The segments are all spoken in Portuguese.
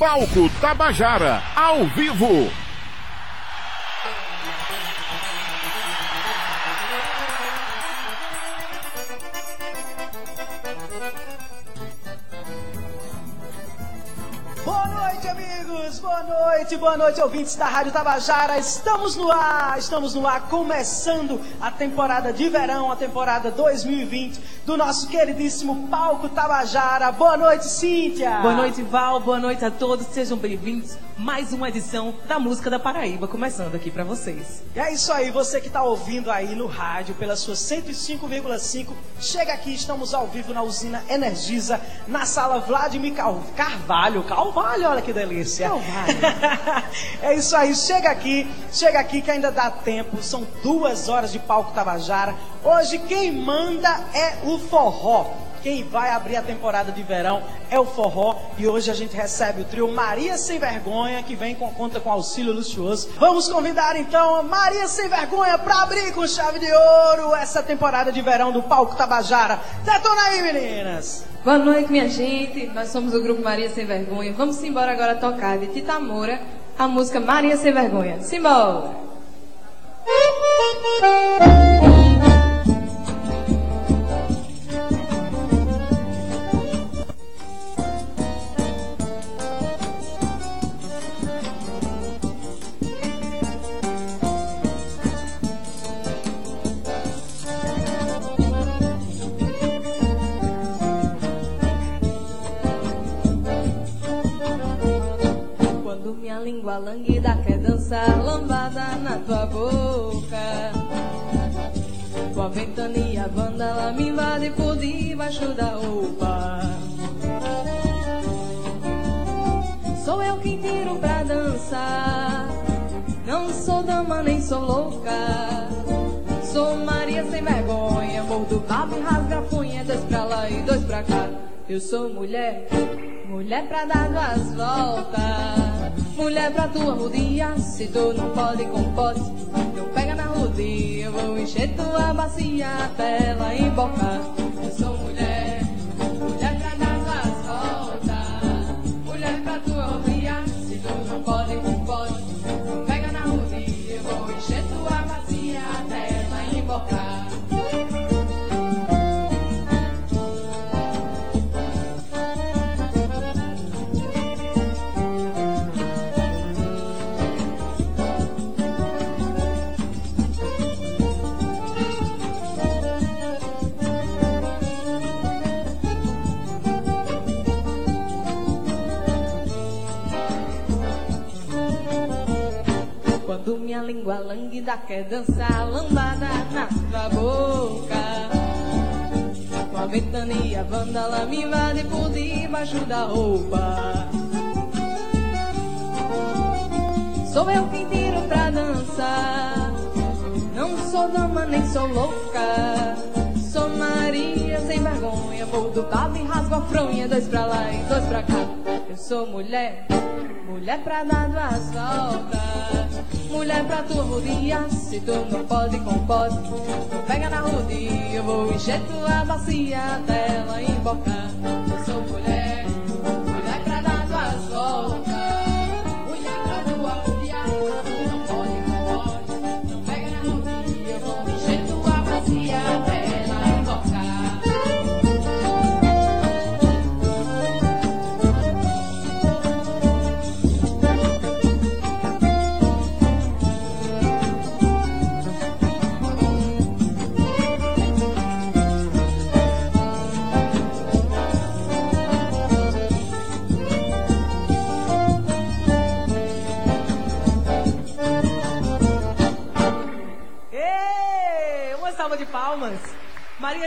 Palco Tabajara, ao vivo. Boa noite, boa noite, ouvintes da Rádio Tabajara. Estamos no ar, estamos no ar, começando a temporada de verão, a temporada 2020 do nosso queridíssimo Palco Tabajara. Boa noite, Cíntia. Boa noite, Val. Boa noite a todos. Sejam bem-vindos. Mais uma edição da Música da Paraíba, começando aqui para vocês. E é isso aí, você que está ouvindo aí no rádio pela sua 105,5, chega aqui, estamos ao vivo na usina Energisa, na sala Vladimir Carvalho. Carvalho, olha que delícia. É isso aí, chega aqui, chega aqui que ainda dá tempo. São duas horas de palco Tabajara. Hoje quem manda é o forró. Quem vai abrir a temporada de verão é o forró e hoje a gente recebe o trio Maria Sem Vergonha que vem com conta com auxílio luxuoso. Vamos convidar então Maria Sem Vergonha para abrir com chave de ouro essa temporada de verão do Palco Tabajara. Detona aí, meninas! Boa noite, minha gente. Nós somos o grupo Maria Sem Vergonha. Vamos embora agora tocar de Tita Moura a música Maria Sem Vergonha. Simbora! Língua languida quer dançar lambada na tua boca. Com a ventania banda ela me invade por debaixo da roupa. Sou eu quem tiro pra dançar. Não sou dama nem sou louca. Sou Maria sem vergonha, mordo papo e rasga a punha, dois pra lá e dois pra cá. Eu sou mulher, mulher pra dar duas voltas. Mulher pra tua rodia, se tu não pode com pote, não pega na rodia, eu vou encher tua bacia até ela embocar. Eu sou mulher minha língua languida quer dançar lambada na tua boca. Com a ventania vandala me invade por debaixo da roupa. Sou eu quem tiro pra dançar. Não sou dama nem sou louca. Sou Maria sem vergonha Vou do cabo e rasgo a fronha Dois pra lá e dois pra cá Eu sou mulher Mulher pra dar duas voltas Mulher pra tua rodia, se tu não pode com pode, não pega na rodia, eu vou encher tua bacia até ela embocar. Eu sou mulher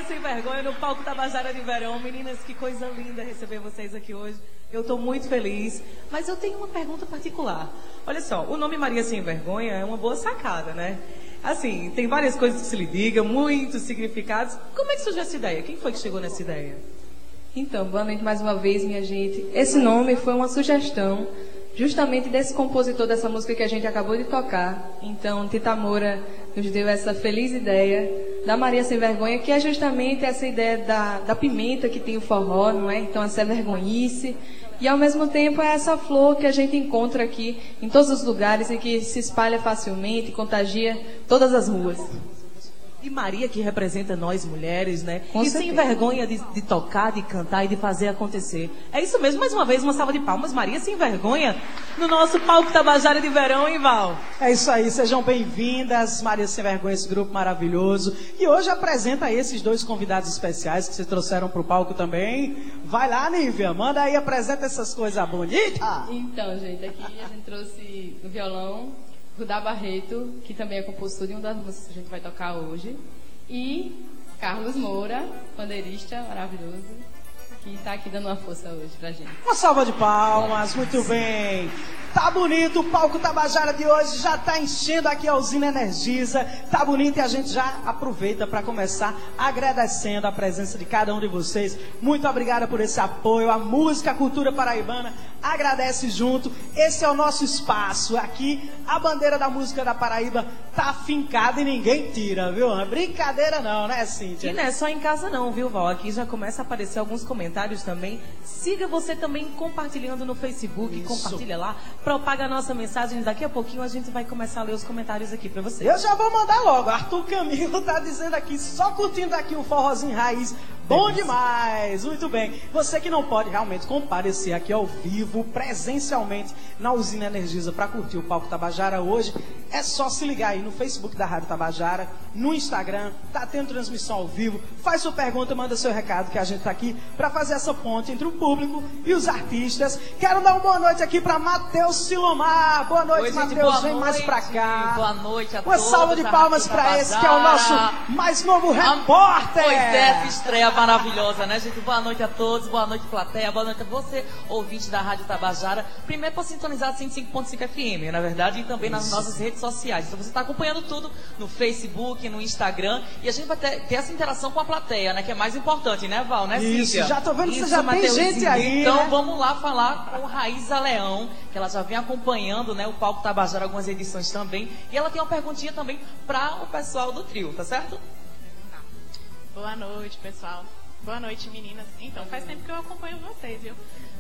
Sem Vergonha no palco Tabajara de Verão. Meninas, que coisa linda receber vocês aqui hoje. Eu estou muito feliz. Mas eu tenho uma pergunta particular. Olha só, o nome Maria Sem Vergonha é uma boa sacada, né? Assim, tem várias coisas que se lhe diga, muitos significados. Como é que surgiu essa ideia? Quem foi que chegou nessa ideia? Então, boa noite mais uma vez, minha gente. Esse nome foi uma sugestão justamente desse compositor dessa música que a gente acabou de tocar. Então, Tita Moura nos deu essa feliz ideia da Maria Sem Vergonha, que é justamente essa ideia da, da pimenta que tem o forró, não é? Então, essa vergonhice. E ao mesmo tempo é essa flor que a gente encontra aqui em todos os lugares e que se espalha facilmente, contagia todas as ruas. E Maria que representa nós mulheres, né? Com e sem certeza. vergonha de, de tocar, de cantar e de fazer acontecer. É isso mesmo, mais uma vez, uma salva de palmas. Maria sem vergonha no nosso palco Tabajara de Verão, hein, Val? É isso aí, sejam bem-vindas, Maria Sem Vergonha, esse grupo maravilhoso. E hoje apresenta esses dois convidados especiais que vocês trouxeram pro palco também. Vai lá, Nívia, manda aí, apresenta essas coisas bonitas. Então, gente, aqui a gente trouxe no violão Rudá Barreto, que também é compositor de uma das músicas que a gente vai tocar hoje, e Carlos Moura, pandeirista maravilhoso, que está aqui dando uma força hoje pra gente. Uma salva de palmas, muito bem. Tá bonito, o palco Tabajara de hoje já tá enchendo aqui a usina Energisa. Tá bonito e a gente já aproveita para começar agradecendo a presença de cada um de vocês. Muito obrigada por esse apoio. A música, a cultura paraibana agradece junto. Esse é o nosso espaço. Aqui a bandeira da música da Paraíba tá fincada e ninguém tira, viu? É brincadeira não, né, Cíntia? E não é só em casa não, viu, Val? Aqui já começa a aparecer alguns comentários também. Siga você também compartilhando no Facebook, Isso. compartilha lá, propaga a nossa mensagem. Daqui a pouquinho a gente vai começar a ler os comentários aqui pra você. Eu já vou mandar logo. Arthur Camilo tá dizendo aqui, só curtindo aqui o forrozinho raiz. Bom demais, muito bem. Você que não pode realmente comparecer aqui ao vivo, presencialmente, na usina Energisa para curtir o Palco Tabajara hoje, é só se ligar aí no Facebook da Rádio Tabajara, no Instagram, tá tendo transmissão ao vivo. Faz sua pergunta, manda seu recado, que a gente tá aqui para fazer essa ponte entre o público e os artistas. Quero dar uma boa noite aqui para Matheus Silomar. Boa noite, Oi, Matheus. Vem mais pra cá. Boa noite a Uma todos. salva de palmas para esse que é o nosso mais novo repórter. Pois é, estreia maravilhosa, né, gente? Boa noite a todos, boa noite, plateia, boa noite a você, ouvinte da Rádio Tabajara. Primeiro por sintonizar 105.5 FM, na verdade, e também nas nossas redes sociais. Então você está acompanhando tudo no Facebook, no Instagram, e a gente vai ter, ter essa interação com a plateia, né? Que é mais importante, né, Val, né, Isso, Cíntia? já tô vendo que você Isso, já tem Mateuzinho. gente aí, Então né? vamos lá falar com Raíza Leão, que ela já vem acompanhando, né, o Palco Tabajara, algumas edições também. E ela tem uma perguntinha também para o pessoal do trio, tá certo? Boa noite, pessoal. Boa noite, meninas. Então, faz tempo que eu acompanho vocês, viu?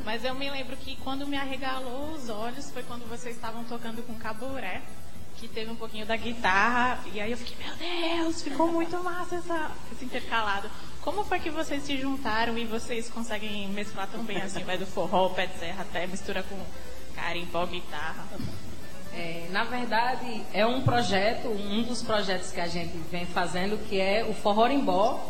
Mas eu me lembro que quando me arregalou os olhos foi quando vocês estavam tocando com caburé, que teve um pouquinho da guitarra, e aí eu fiquei, meu Deus, ficou muito massa essa, esse intercalado. Como foi que vocês se juntaram e vocês conseguem mesclar tão bem assim, vai do forró, pé de serra, até mistura com carimbó, guitarra? É, na verdade, é um projeto, um dos projetos que a gente vem fazendo, que é o Forrorimbó,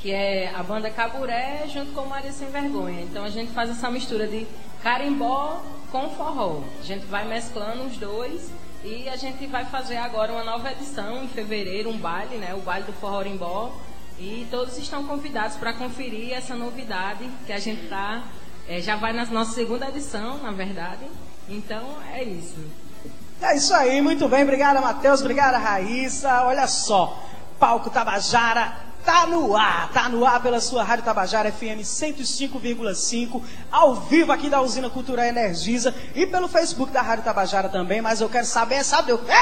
que é a banda Caburé junto com Maria Sem Vergonha. Então a gente faz essa mistura de carimbó com forró. A gente vai mesclando os dois e a gente vai fazer agora uma nova edição em fevereiro, um baile, né? O baile do Forrorimbó. E todos estão convidados para conferir essa novidade que a gente tá, é, já vai na nossa segunda edição, na verdade. Então é isso. É isso aí, muito bem. Obrigada, Matheus. Obrigada, Raíssa. Olha só, Palco Tabajara tá no ar. Tá no ar pela sua Rádio Tabajara FM 105,5, ao vivo aqui da Usina Cultural Energisa e pelo Facebook da Rádio Tabajara também. Mas eu quero saber, sabe o quê?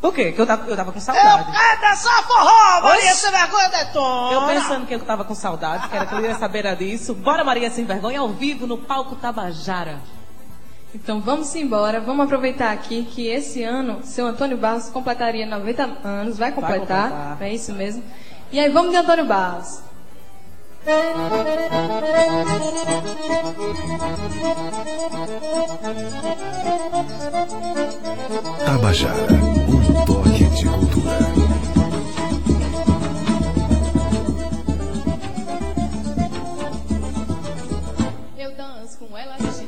Por quê? Que eu tava, eu tava com Eu saudade. quero dançar forró, Maria. Sem Vergonha detona. Eu pensando que eu tava com saudade, que era que eu ia saber disso. Bora, Maria Sem Vergonha, ao vivo no palco Tabajara. Então vamos embora, vamos aproveitar aqui que esse ano seu Antônio Barros completaria 90 anos, vai completar, completar. é isso mesmo. E aí vamos de Antônio Barros. Tabajara, um toque de cultura. Eu danço com ela de chinelo ela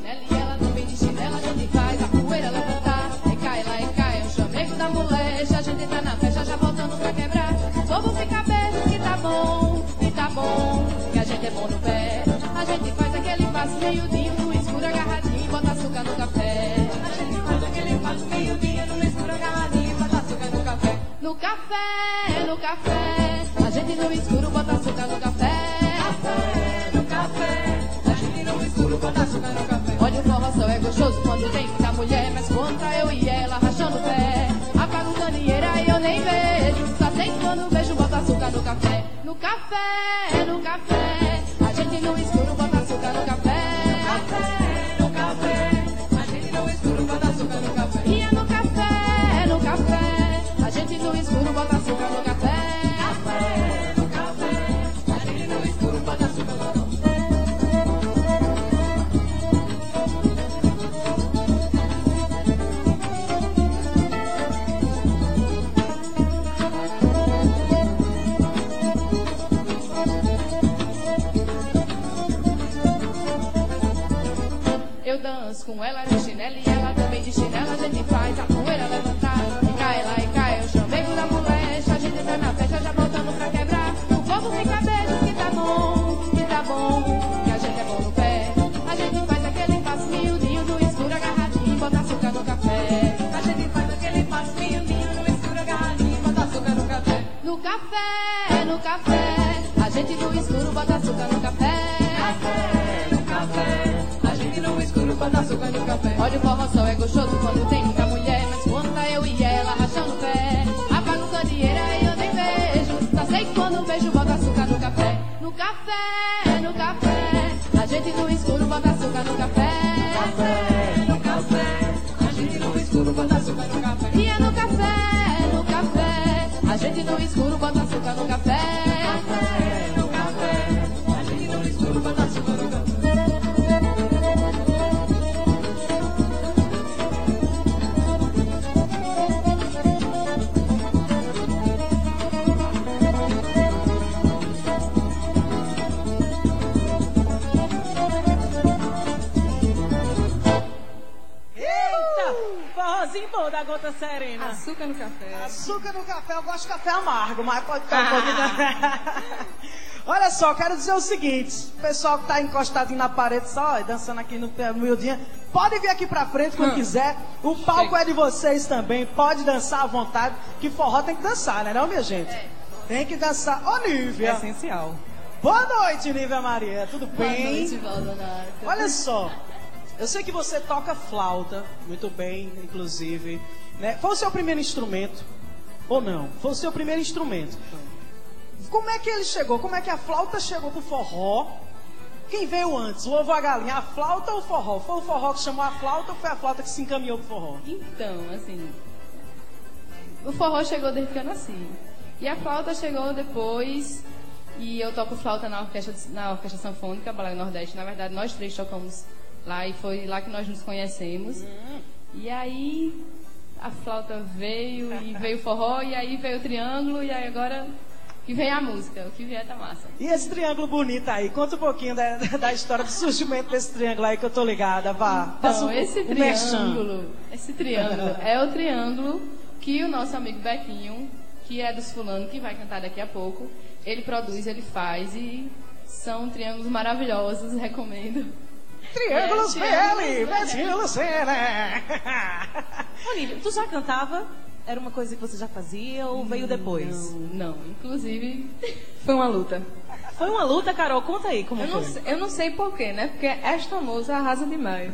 gente tá na festa já voltando pra quebrar. O povo fica beijo que tá bom, que tá bom, que a gente é bom no pé. A gente faz aquele passo miudinho no escuro agarradinho, bota açúcar no café. A gente faz aquele passo miudinho no escuro agarradinho, bota açúcar no café. No café, no café, a gente no escuro bota açúcar no café. Café, no café, a gente no escuro bota açúcar no café. Olha o forró é gostoso quando tem muita mulher, mas contra eu e ela rachando o pé. No café. No café, a gente no escuro danço com ela de chinelo e ela também de chinelo. A gente faz a poeira levantar e cai lá e cai. Eu chamego da moleste, a gente tá na festa já botando pra quebrar. O povo fica beijo que tá bom, que tá bom, que a gente é bom no pé. A gente faz aquele passinho ninho no escuro agarradinho, bota açúcar no café. A gente faz aquele passinho ninho no escuro agarradinho, bota açúcar no café. No café, no café, a gente no escuro bota açúcar no café. café, açúcar no café. Olha o forró só é gostoso quando tem muita mulher, mas quando eu e ela rachando o pé, candeeira e eu nem vejo. Só sei que quando vejo bota açúcar no café. No café, no café, a gente no escuro bota açúcar no café. no café, a gente no escuro bota açúcar no café. E no café, no café, a gente no escuro bota açúcar no café. Da gota serena. Açúcar no café. Açúcar no café, eu gosto de café amargo, mas pode ficar um pouquinho. Olha só, quero dizer o seguinte: o pessoal que tá encostadinho na parede, só ó, dançando aqui no pé miudinha, pode vir aqui pra frente quando quiser. O palco é de vocês também, pode dançar à vontade, que forró tem que dançar, né, não, minha gente? Tem que dançar. Ô, Nívia! Essencial. Boa noite, Nívia Maria, tudo bem? noite, Valdonato. Olha só, eu sei que você toca flauta, muito bem, inclusive. Né? Foi o seu primeiro instrumento? Ou não? Foi o seu primeiro instrumento. Como é que ele chegou? Como é que a flauta chegou pro forró? Quem veio antes, o ovo a galinha? A flauta ou o forró? Foi o forró que chamou a flauta ou foi a flauta que se encaminhou pro forró? Então, assim, o forró chegou desde que eu nasci. E a flauta chegou depois. E eu toco flauta na orquestra, na orquestra Sanfônica, Balai Nordeste. Na verdade, nós três tocamos lá e foi lá que nós nos conhecemos. E aí a flauta veio e veio o forró, e aí veio o triângulo, e aí agora que vem a música. O que vier tá massa. E esse triângulo bonito aí? Conta um pouquinho da, da história do surgimento desse triângulo aí que eu tô ligada, vá. Então, um- esse um triângulo, esse triângulo é o triângulo que o nosso amigo Bequinho, que é dos fulano, que vai cantar daqui a pouco, ele produz, ele faz e são triângulos maravilhosos, recomendo. Triângulos BL, Betinho Lucena. Olívia, tu já cantava? Era uma coisa que você já fazia ou veio depois? Não, não, inclusive foi uma luta. Foi uma luta, Carol? Conta aí como Eu não, foi. sei- eu não sei porquê, né? Porque esta moça arrasa demais.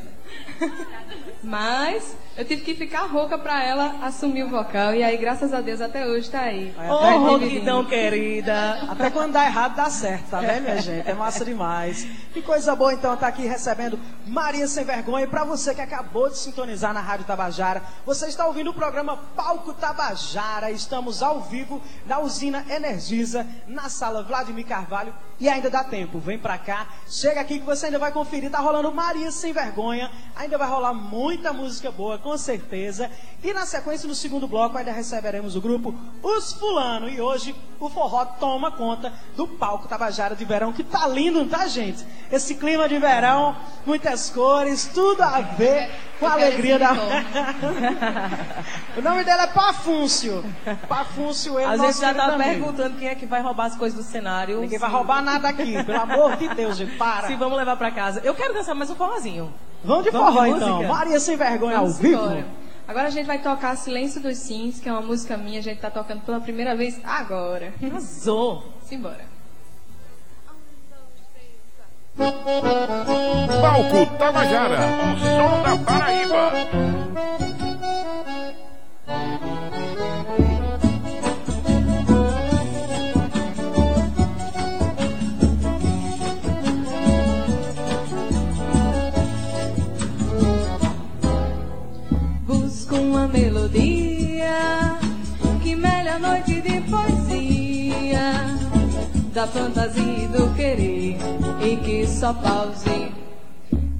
Mas eu tive que ficar rouca pra ela assumir o vocal. E aí, graças a Deus, até hoje tá aí. Ô, até Roquidão querida. Até quando dá errado, dá certo, tá vendo, minha gente? É massa demais. Que coisa boa, então, estar aqui recebendo Maria Sem Vergonha. E pra você que acabou de sintonizar na Rádio Tabajara, você está ouvindo o programa Palco Tabajara. Estamos ao vivo na usina Energisa, na sala Vladimir Carvalho. E ainda dá tempo, vem pra cá, chega aqui que você ainda vai conferir. Tá rolando Maria Sem Vergonha. Ainda vai rolar muita música boa, com certeza. E na sequência, no segundo bloco, ainda receberemos o grupo Os Fulano. E hoje o forró toma conta do palco Tabajara de verão, que tá lindo, tá, gente? Esse clima de verão, muitas cores, tudo a ver com a alegria da. o nome dele é Pafúncio. Pafúncio, ele A nosso gente já tá amigo. perguntando quem é que vai roubar as coisas do cenário. Ninguém Se- vai roubar nada aqui, pelo amor de Deus, gente, para. Se vamos levar pra casa. Eu quero dançar mais um forrozinho. Vamos de Vamos forró de então. Maria Sem Vergonha ao Vamos vivo. embora. Agora a gente vai tocar Silêncio dos Sims, que é uma música minha, a gente tá tocando pela primeira vez agora. Arrasou. Simbora. Palco Tabajara, o som da Paraíba. Busco uma melodia que melha a noite de poesia da fantasia e do querer e que só pause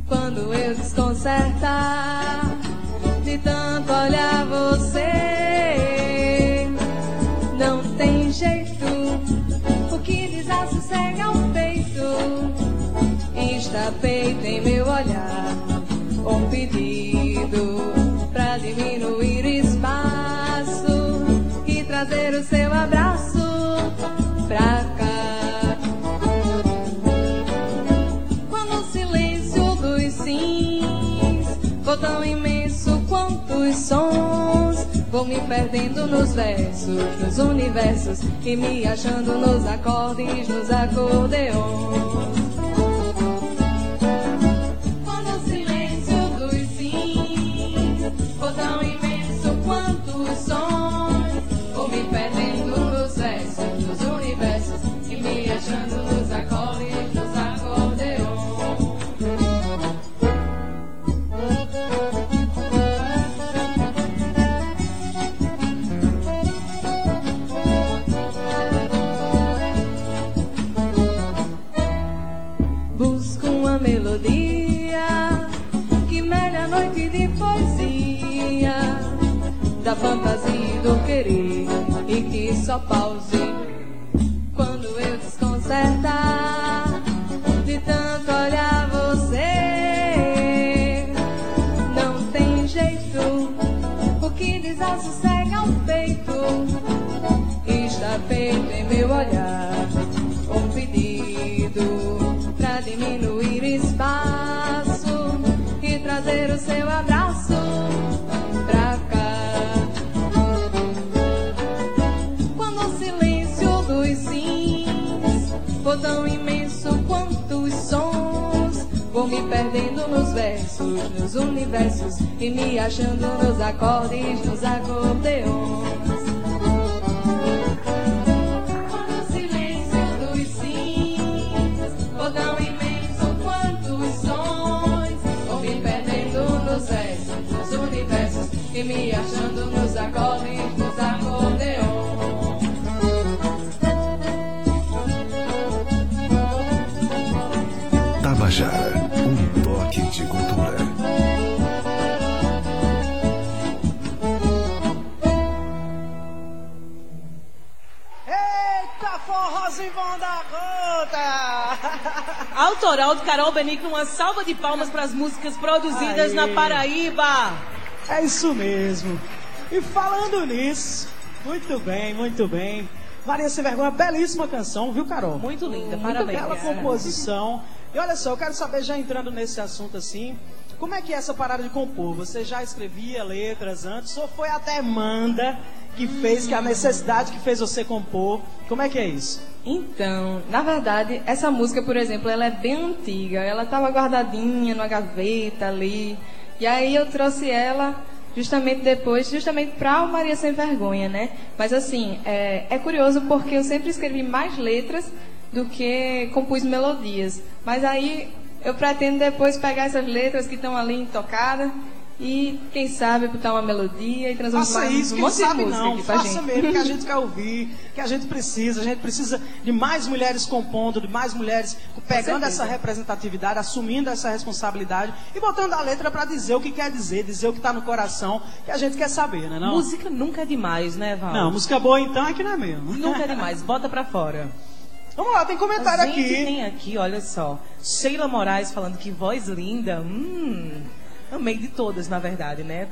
quando eu desconcertar de tanto olhar você. Não tem jeito, o que desassossega o peito está feito em me perdendo nos versos, nos universos e me achando nos acordes, nos acordeões. Nos versos, nos universos e me achando nos acordes, nos acordeões. O silêncio dos sims for tão imenso quanto os sons, vou me perdendo nos versos, nos universos e me achando nos acordes, nos acordeões. Tabajara, Autoral de Carol Benigno, uma salva de palmas para as músicas produzidas Aê. na Paraíba. É isso mesmo. E falando nisso, muito bem, muito bem. Maria Sem Vergonha, belíssima canção, viu, Carol? Muito linda, Muito parabéns. bela composição. E olha só, eu quero saber, já entrando nesse assunto assim, como é que é essa parada de compor? Você já escrevia letras antes ou foi a demanda que fez, que a necessidade que fez você compor? Como é que é isso? Então, na verdade, essa música, por exemplo, ela é bem antiga. Ela estava guardadinha numa gaveta ali. E aí eu trouxe ela justamente depois, justamente para o Maria Sem Vergonha, né? Mas assim, é, é curioso porque eu sempre escrevi mais letras do que compus melodias. Mas aí eu pretendo depois pegar essas letras que estão ali intocadas e, quem sabe, botar uma melodia e transformar Faça isso, um monte sabe de não. pra Faça gente. mesmo, que a gente quer ouvir, que a gente precisa. A gente precisa de mais mulheres compondo, de mais mulheres pegando essa representatividade, assumindo essa responsabilidade e botando a letra para dizer o que quer dizer, dizer o que está no coração, que a gente quer saber, né? Não, Música nunca é demais, né, Val? não música boa então é que não é mesmo. Nunca é demais. Bota pra fora. Vamos lá, tem comentário A gente aqui. tem aqui, olha só. Sheila Moraes falando que voz linda. Hum, amei de todas, na verdade, né?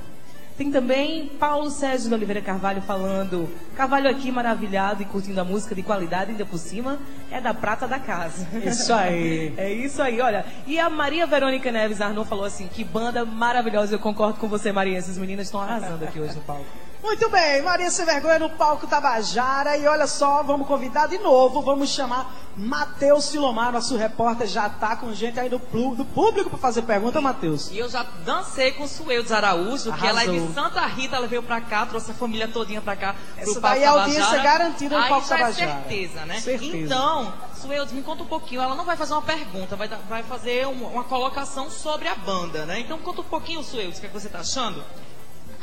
Tem também Paulo Sérgio de Oliveira Carvalho falando. Carvalho aqui maravilhado e curtindo a música de qualidade, ainda por cima, é da prata da casa. Isso aí. É isso aí, olha. E a Maria Verônica Neves Arnaud falou assim: que banda maravilhosa. Eu concordo com você, Maria. Essas meninas estão arrasando aqui hoje no palco. Muito bem, Maria Sem Vergonha no palco Tabajara. E olha só, vamos convidar de novo, vamos chamar Matheus Silomar, nosso repórter, já tá com gente aí do, do público para fazer pergunta, Matheus. E eu já dancei com Sueldes Araújo, que ela é de. Santa Rita, ela veio pra cá, trouxe a família todinha pra cá. Essa daí é audiência garantida no Aí Palco já é Tabajara. certeza, né? Certeza. Então, Sueldes, me conta um pouquinho. Ela não vai fazer uma pergunta, vai, vai fazer um- uma colocação sobre a banda, né? Então, conta um pouquinho, Sueldes, o que, é que você tá achando?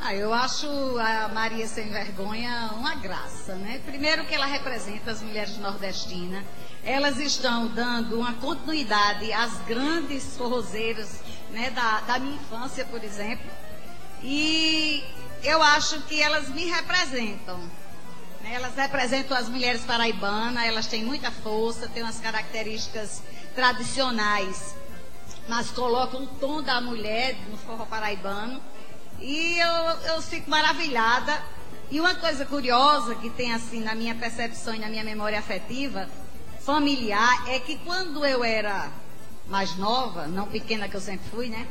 Ah, eu acho a Maria Sem Vergonha uma graça, né? Primeiro que ela representa as mulheres nordestinas. Elas estão dando uma continuidade às grandes forrozeiras né, da, da minha infância, por exemplo. E eu acho que elas me representam. né? Elas representam as mulheres paraibanas, elas têm muita força, têm umas características tradicionais mas colocam o tom da mulher no forró paraibano. E eu, eu fico maravilhada. E uma coisa curiosa que tem assim na minha percepção e na minha memória afetiva, familiar, é que quando eu era mais nova, não pequena que eu sempre fui, né?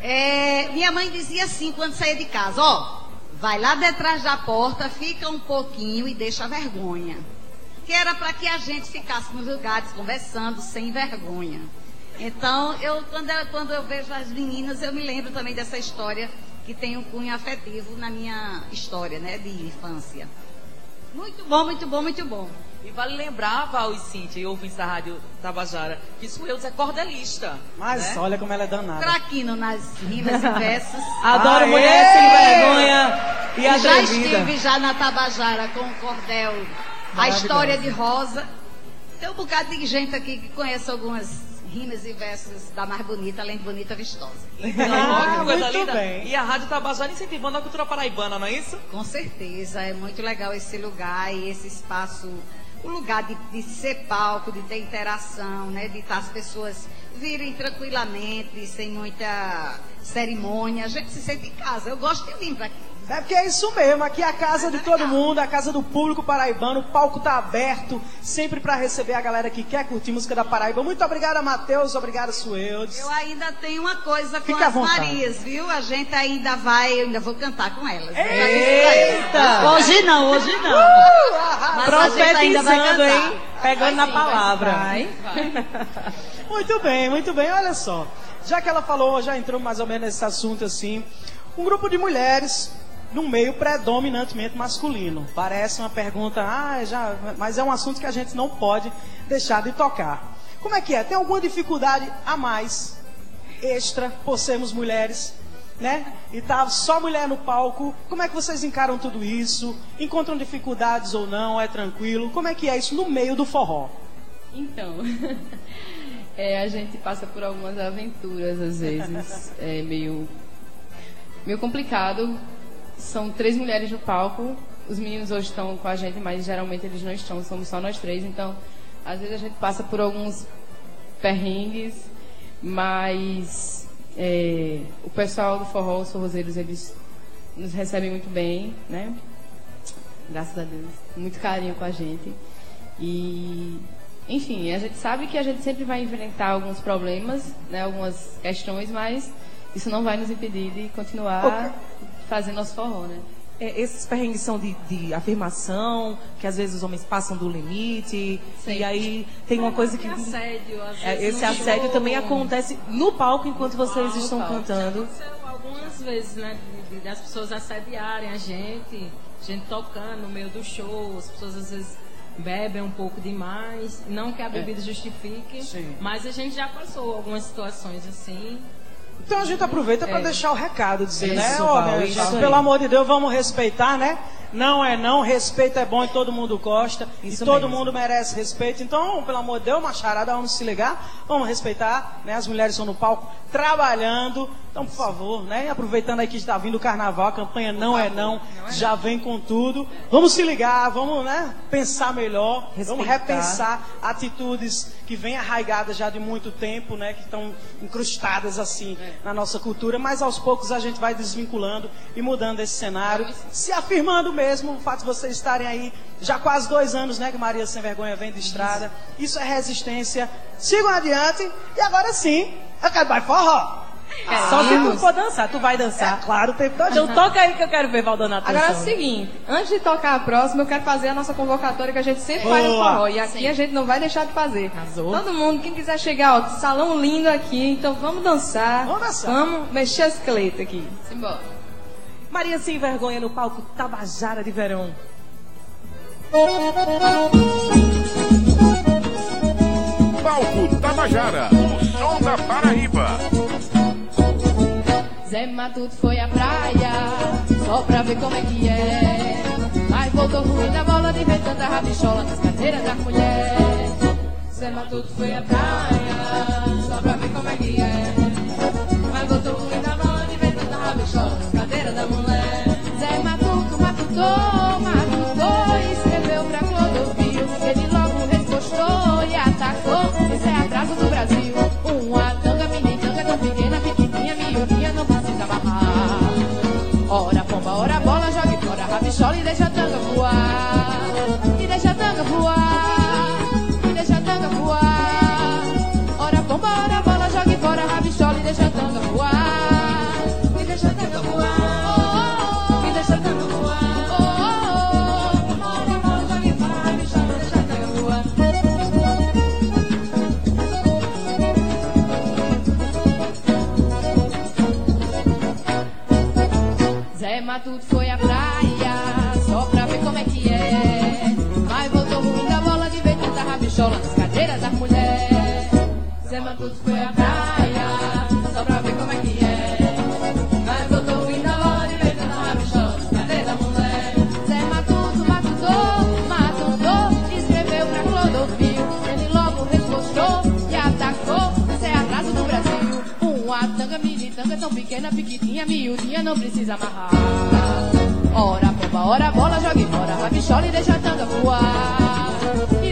É, minha mãe dizia assim quando saía de casa, ó, vai lá detrás da porta, fica um pouquinho e deixa a vergonha. Que era para que a gente ficasse nos lugares conversando sem vergonha. Então, eu, quando, eu, quando eu vejo as meninas, eu me lembro também dessa história que tem um cunho afetivo na minha história, né, de infância. Muito bom, muito bom, muito bom. E vale lembrar, Val e Cíntia, e ouvintes da Rádio Tabajara, que Suelza é cordelista. Mas né? olha como ela é danada. Traquino nas rimas e versos. Adoro Aê! mulher sem vergonha e já atrevida. estive já na Tabajara com o cordel A. História de Rosa. Tem um bocado de gente aqui que conhece algumas rimas e versos da mais bonita, além de bonita vistosa. Ah, Que coisa muito linda. bem. E a Rádio Tabajara incentivando a cultura paraibana, não é isso? Com certeza, é muito legal esse lugar e esse espaço, o lugar de, de ser palco, de ter interação, né? De estar as pessoas virem tranquilamente, sem muita cerimônia. A gente se sente em casa. Eu gosto de vir pra aqui. É porque é isso mesmo, aqui é a casa de todo mundo, a casa do público paraibano, o palco tá aberto, sempre para receber a galera que quer curtir música da Paraíba. Muito obrigada, Matheus, obrigada, Sueldes. Eu ainda tenho uma coisa com Fica as. Marias, viu? A gente ainda vai, eu ainda vou cantar com elas. Eita! Hoje não, hoje não. Uh, Mas a gente ainda vai Profetizando, cantar. hein? Pegando na palavra. Muito bem, muito bem, olha só. Já que ela falou, já entrou mais ou menos nesse assunto assim, um grupo de mulheres num meio predominantemente masculino. Parece uma pergunta, ah, já, mas é um assunto que a gente não pode deixar de tocar. Como é que é? Tem alguma dificuldade a mais, extra, por sermos mulheres? Né? E tá só mulher no palco. Como é que vocês encaram tudo isso? Encontram dificuldades ou não? É tranquilo? Como é que é isso no meio do forró? Então, é, a gente passa por algumas aventuras às vezes, é meio, meio complicado. São três mulheres no palco, os meninos hoje estão com a gente, mas geralmente eles não estão, somos só nós três, então às vezes a gente passa por alguns perrengues, mas é, o pessoal do forró, os forrozeiros, eles nos recebem muito bem, né? Graças a Deus, muito carinho com a gente. E enfim, a gente sabe que a gente sempre vai enfrentar alguns problemas, né, algumas questões, mas isso não vai nos impedir de continuar fazendo nosso forró, né? É, esses perrengues são de, de afirmação, que às vezes os homens passam do limite. Sim. E aí tem uma coisa que. assédio, às É, vezes, esse no assédio show. também acontece no palco enquanto vocês no estão palco. cantando. Aconteceu algumas vezes, né? de- de- das pessoas assediarem a gente, a gente tocando no meio do show, as pessoas às vezes bebem um pouco demais. Não que a bebida justifique, Sim. mas a gente já passou algumas situações assim. Então a gente aproveita para É. deixar o recado, dizer, Isso, né? Ó, isso gente, pelo amor de Deus, vamos respeitar, né? Não é não, respeito é bom e todo mundo gosta. Isso e todo mesmo. mundo merece respeito. Então, pelo amor de Deus, macharada, vamos se ligar, vamos respeitar, né? As mulheres estão no palco trabalhando. Então, por favor, né? E Aproveitando aí que está vindo o carnaval, a campanha não é não, já vem com tudo. Vamos se ligar, vamos, né? Pensar melhor, vamos Respeitar. repensar atitudes que vêm arraigadas já de muito tempo, né? Que estão incrustadas assim na nossa cultura, mas aos poucos a gente vai desvinculando e mudando esse cenário, se afirmando mesmo o fato de vocês estarem aí já quase dois anos, né? Que Maria Sem Vergonha vem de estrada. Isso é resistência. Sigam adiante e agora sim, eu quero vai forró. Só se tu for dançar, tu vai dançar. É claro, o tempo todo. Então toca aí que eu quero ver Valdonato Agora é o seguinte, antes de tocar a próxima, eu quero fazer a nossa convocatória que a gente sempre faz no Boa. forró. E aqui a gente não vai deixar de fazer. Arrasou. Todo mundo, quem quiser chegar, ó, salão lindo aqui, então vamos dançar. Vamos dançar. Vamos mexer a esqueleta aqui. Simbora. Maria Sem Vergonha no palco Tabajara de Verão. Palco Tabajara, o som da Paraíba. Zé Matuto foi à praia, só pra ver como é que é. Mas voltou ruim na bola de ver tanta rabichola nas cadeiras das mulheres. Zé Matuto foi à praia, só pra ver como é que é. Mas voltou ruim na bola de ver tanta rabichola da mulher. Zé Matuto matutou, Matuto foi à praia, só pra ver como é que é. Mas voltou ruim da bola de ver tanta rabichola nas cadeiras das mulheres. Zé Matuto, matutou, matutou, escreveu pra Clodovil. Ele logo respostou e atacou. Isso é atraso do Brasil. Uma tanga, mini tanga, tão pequena, pequitinha, miudinha, não precisa amarrar. Ora bomba, ora bola, jogue fora, rabichola e deixa a tanga voar. E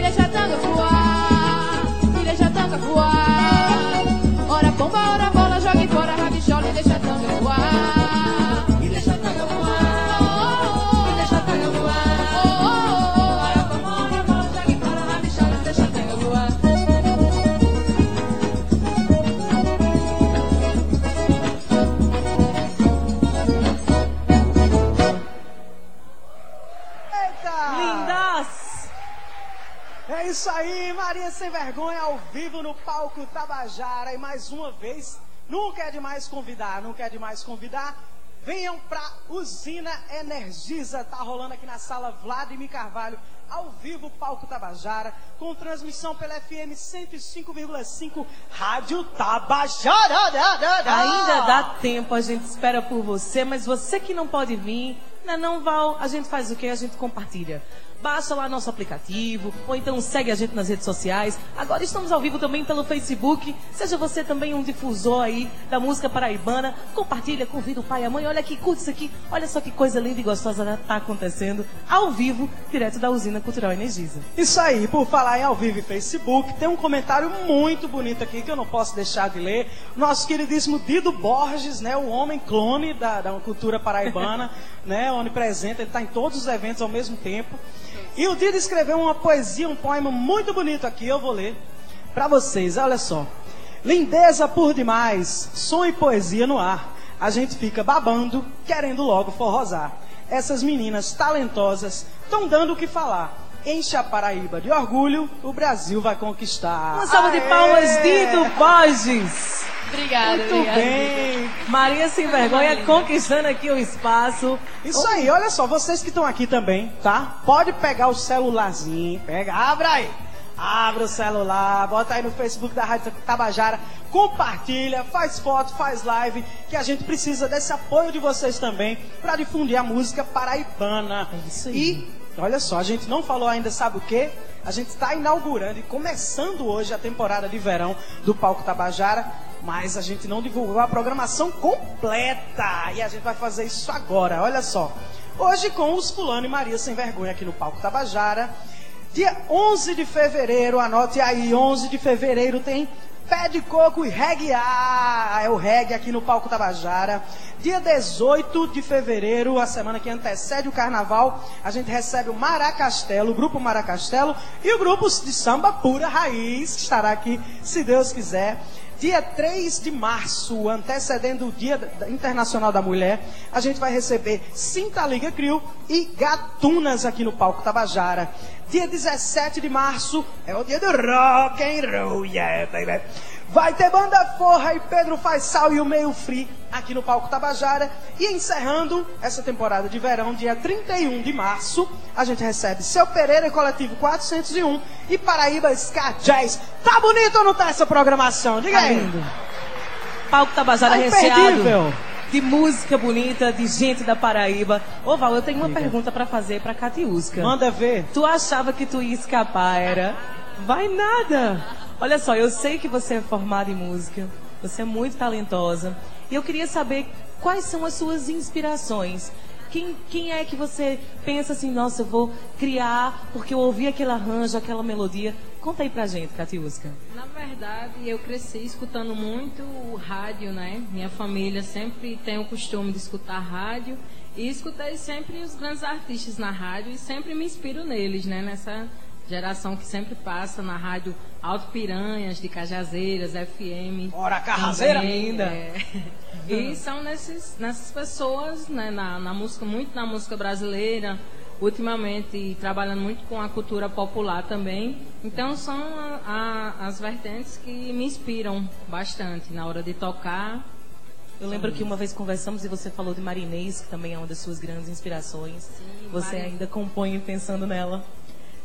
Sem Vergonha ao vivo no palco Tabajara. E mais uma vez, nunca é demais convidar, nunca é demais convidar. Venham pra Usina Energisa, tá rolando aqui na sala Vladimir Carvalho, ao vivo, palco Tabajara, com transmissão pela FM 105,5 Rádio Tabajara. Da, da, da. Ainda dá tempo, a gente espera por você, mas você que não pode vir, né, não Val, a gente faz o quê? A gente compartilha. Baixa lá nosso aplicativo, ou então segue a gente nas redes sociais. Agora estamos ao vivo também pelo Facebook. Seja você também um difusor aí da música paraibana. Compartilha, convida o pai e a mãe. Olha aqui, curte isso aqui. Olha só que coisa linda e gostosa está acontecendo ao vivo, direto da usina Cultural Energisa. Isso aí, por falar em ao vivo e Facebook, tem um comentário muito bonito aqui que eu não posso deixar de ler. Nosso queridíssimo Dido Borges, né, o homem clone da, da cultura paraibana, né, onipresente, ele está em todos os eventos ao mesmo tempo. E o Dido escreveu uma poesia, um poema muito bonito aqui, eu vou ler para vocês, olha só. Lindeza por demais, som e poesia no ar. A gente fica babando, querendo logo forrosar. Essas meninas talentosas estão dando o que falar. Enche a Paraíba de orgulho, o Brasil vai conquistar. Uma salva de Aê! palmas, Dido Borges. Obrigada, Muito obrigada. bem. Maria Sem Vergonha conquistando aqui o espaço. Isso aí, olha só, vocês que estão aqui também, tá? Pode pegar o celularzinho, pega, abra aí. Abra o celular, bota aí no Facebook da Rádio Tabajara, compartilha, faz foto, faz live, que a gente precisa desse apoio de vocês também para difundir a música paraibana. É isso aí. E olha só, a gente não falou ainda, sabe o quê? A gente está inaugurando e começando hoje a temporada de verão do Palco Tabajara, mas a gente não divulgou a programação completa. E a gente vai fazer isso agora, olha só. Hoje com os Fulano e Maria Sem Vergonha aqui no Palco Tabajara. Dia 11 de fevereiro, anote aí, 11 de fevereiro tem Pé de Coco e Reggae. Ah, é o reggae aqui no Palco Tabajara. Dia 18 de fevereiro, a semana que antecede o carnaval, a gente recebe o Maracastelo, o grupo Maracastelo e o grupo de samba Pura Raiz, que estará aqui, se Deus quiser. Dia 3 de março, antecedendo o Dia Internacional da Mulher, a gente vai receber Cinta Liga Crio e Gatunas aqui no Palco Tabajara. Dia 17 de março é o dia do rock and roll, yeah, baby. Vai ter banda Forra e Pedro Faz Sal e o Meio Free aqui no Palco Tabajara. E encerrando essa temporada de verão, dia 31 de março, a gente recebe Seu Pereira e Coletivo 401 e Paraíba Ska Jazz. Tá bonito ou não tá essa programação? Diga Tá aí. lindo. Palco Tabajara Tá recheado de música bonita, de gente da Paraíba. Ô Val, eu tenho uma pergunta pra fazer pra Catiusca. Manda ver. Tu achava que tu ia escapar, era? Vai nada! Olha só, eu sei que você é formada em música, você é muito talentosa, e eu queria saber quais são as suas inspirações. Quem, quem é que você pensa assim, nossa, eu vou criar porque eu ouvi aquele arranjo, aquela melodia? Conta aí pra gente, Catiusca. Na verdade, eu cresci escutando muito o rádio, né? Minha família sempre tem o costume de escutar rádio e escutei sempre os grandes artistas na rádio e sempre me inspiro neles, né? Nessa geração que sempre passa na rádio Alto Piranhas, de Cajazeiras, FM. Ora, Carrazeira! também, Linda. é. E são nesses, nessas pessoas, né, na, na música, muito na música brasileira, ultimamente trabalhando muito com a cultura popular também. Então são a- a- as vertentes que me inspiram bastante na hora de tocar. Eu lembro que uma vez conversamos e você falou de Marinês, que também é uma das suas grandes inspirações. você Mari- ainda compõe pensando nela.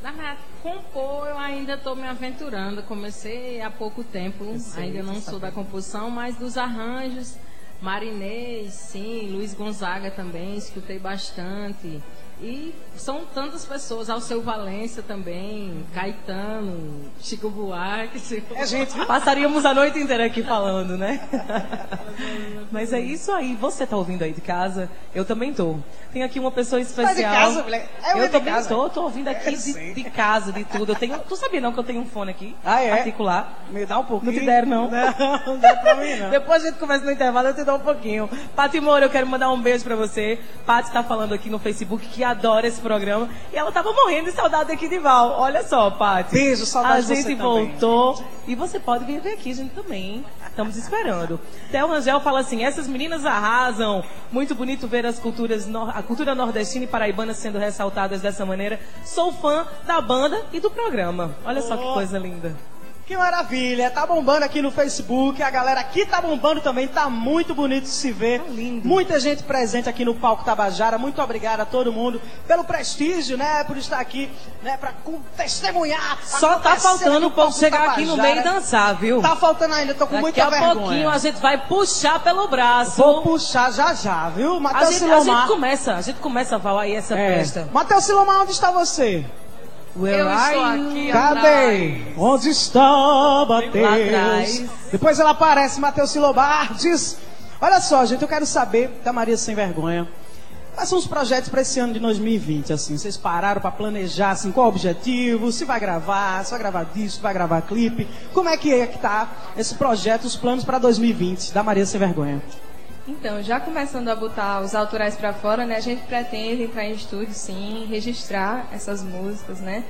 Na verdade, compor eu ainda estou me aventurando. Comecei há pouco tempo, sei, ainda não sou da composição, mas dos arranjos, Marinês, sim, Luiz Gonzaga também, escutei bastante. E são tantas pessoas, Alceu Valença também, Caetano, Chico Buarque. É gente? Passaríamos a noite inteira aqui falando, né? Mas é isso aí. Você tá ouvindo aí de casa? Eu também tô. Tem aqui uma pessoa especial. Tá de casa, mulher? É, eu eu também casa. tô, tô ouvindo aqui É, de, de casa, de tudo. Eu tenho, tu sabia não que eu tenho um fone aqui? Ah, é? Particular. Me dá um pouquinho. Não te deram, não? Não, não dá pra mim, não. Depois a gente conversa no intervalo, eu te dou um pouquinho. Pati Moura, eu quero mandar um beijo pra você. Pati tá falando aqui no Facebook que adora esse programa. E ela tava morrendo de saudade aqui de Val. Olha só, Pati. Beijo, saudade A de você gente também. voltou. E você pode vir ver aqui, gente também. Estamos esperando. Theo Rangel fala assim: essas meninas arrasam. Muito bonito ver as culturas, a cultura nordestina e paraibana sendo ressaltadas dessa maneira. Sou fã da banda e do programa. Olha só que Oh. coisa linda. Que maravilha, tá bombando aqui no Facebook, a galera aqui tá bombando também, tá muito bonito de se ver. Tá lindo. Muita gente presente aqui no Palco Tabajara, muito obrigado a todo mundo pelo prestígio, né, por estar aqui, né, pra com- testemunhar. Só tá faltando o povo chegar aqui no Tabajara. meio e dançar, viu? Tá faltando ainda, tô com Daqui muita a vergonha. pouquinho a gente vai puxar pelo braço. Vou puxar já já, viu? A Matheus gente, a Silomar. gente começa, a gente começa, Val, aí essa É. festa. Matheus Silomar, onde está você? Where Eu are estou you? aqui Cadê? atrás. Onde está, atrás. Depois ela aparece, Matheus Silobardes. Olha só, gente, eu quero saber da Maria Sem Vergonha. Quais são os projetos para esse ano de 2020? Assim, vocês pararam para planejar assim, qual o objetivo? Se vai gravar, se vai gravar disco, vai gravar clipe? Como é que é que tá esse projeto, os planos para 2020 da Maria Sem Vergonha? Então, já começando a botar os autorais pra fora, né? A gente pretende entrar em estúdio, sim, registrar essas músicas, né?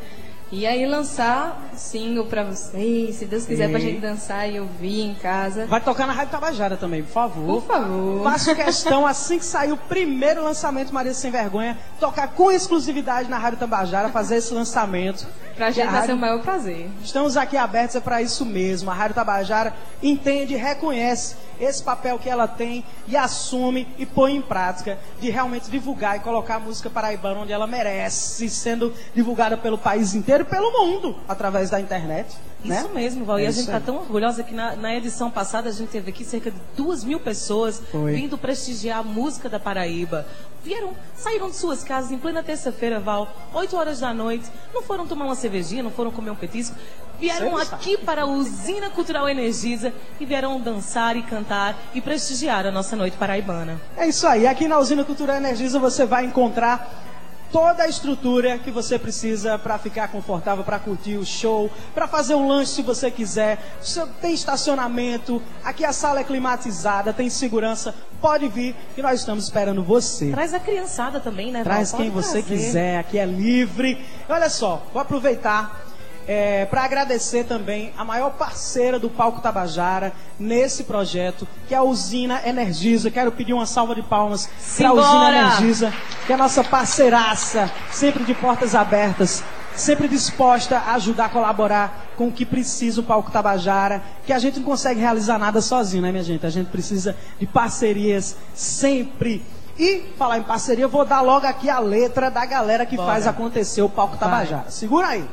E aí lançar single pra vocês, se Deus quiser, pra E- gente dançar e ouvir em casa. Vai tocar na Rádio Tabajara também, por favor. Por favor. Faço questão, assim que sair o primeiro lançamento Maria Sem Vergonha, tocar com exclusividade na Rádio Tabajara, fazer esse lançamento. Pra gente vai ser o maior prazer. Estamos aqui abertos é para isso mesmo. A Rádio Tabajara entende, reconhece esse papel que ela tem e assume e põe em prática de realmente divulgar e colocar a música paraibana onde ela merece, sendo divulgada pelo país inteiro e pelo mundo através da internet. Né? Isso mesmo, Val. É e a gente está tão orgulhosa que na, na edição passada a gente teve aqui cerca de duas mil pessoas Foi. vindo prestigiar a música da Paraíba. Vieram, saíram de suas casas em plena terça-feira, Val, 8 horas da noite. Não foram tomar uma cervejinha, não foram comer um petisco. Vieram aqui para a Usina Cultural Energisa e vieram dançar e cantar e prestigiar a nossa noite paraibana. É isso aí. Aqui na Usina Cultura Energisa você vai encontrar toda a estrutura que você precisa para ficar confortável, para curtir o show, para fazer um lanche se você quiser. Tem estacionamento, aqui a sala é climatizada, tem segurança. Pode vir que nós estamos esperando você. Traz a criançada também, né, Val? Traz Pode quem você trazer. quiser, aqui é livre. Olha só, vou aproveitar para agradecer também a maior parceira do Palco Tabajara nesse projeto, que é a Usina Energisa. Quero pedir uma salva de palmas para a Usina! Energisa, que é a nossa parceiraça, sempre de portas abertas. Sempre disposta a ajudar a colaborar com o que precisa o Palco Tabajara, que a gente não consegue realizar nada sozinho, né, minha gente? A gente precisa de parcerias sempre. E, falar em parceria, eu vou dar logo aqui a letra da galera que Bora. faz acontecer o Palco Tabajara. Segura aí.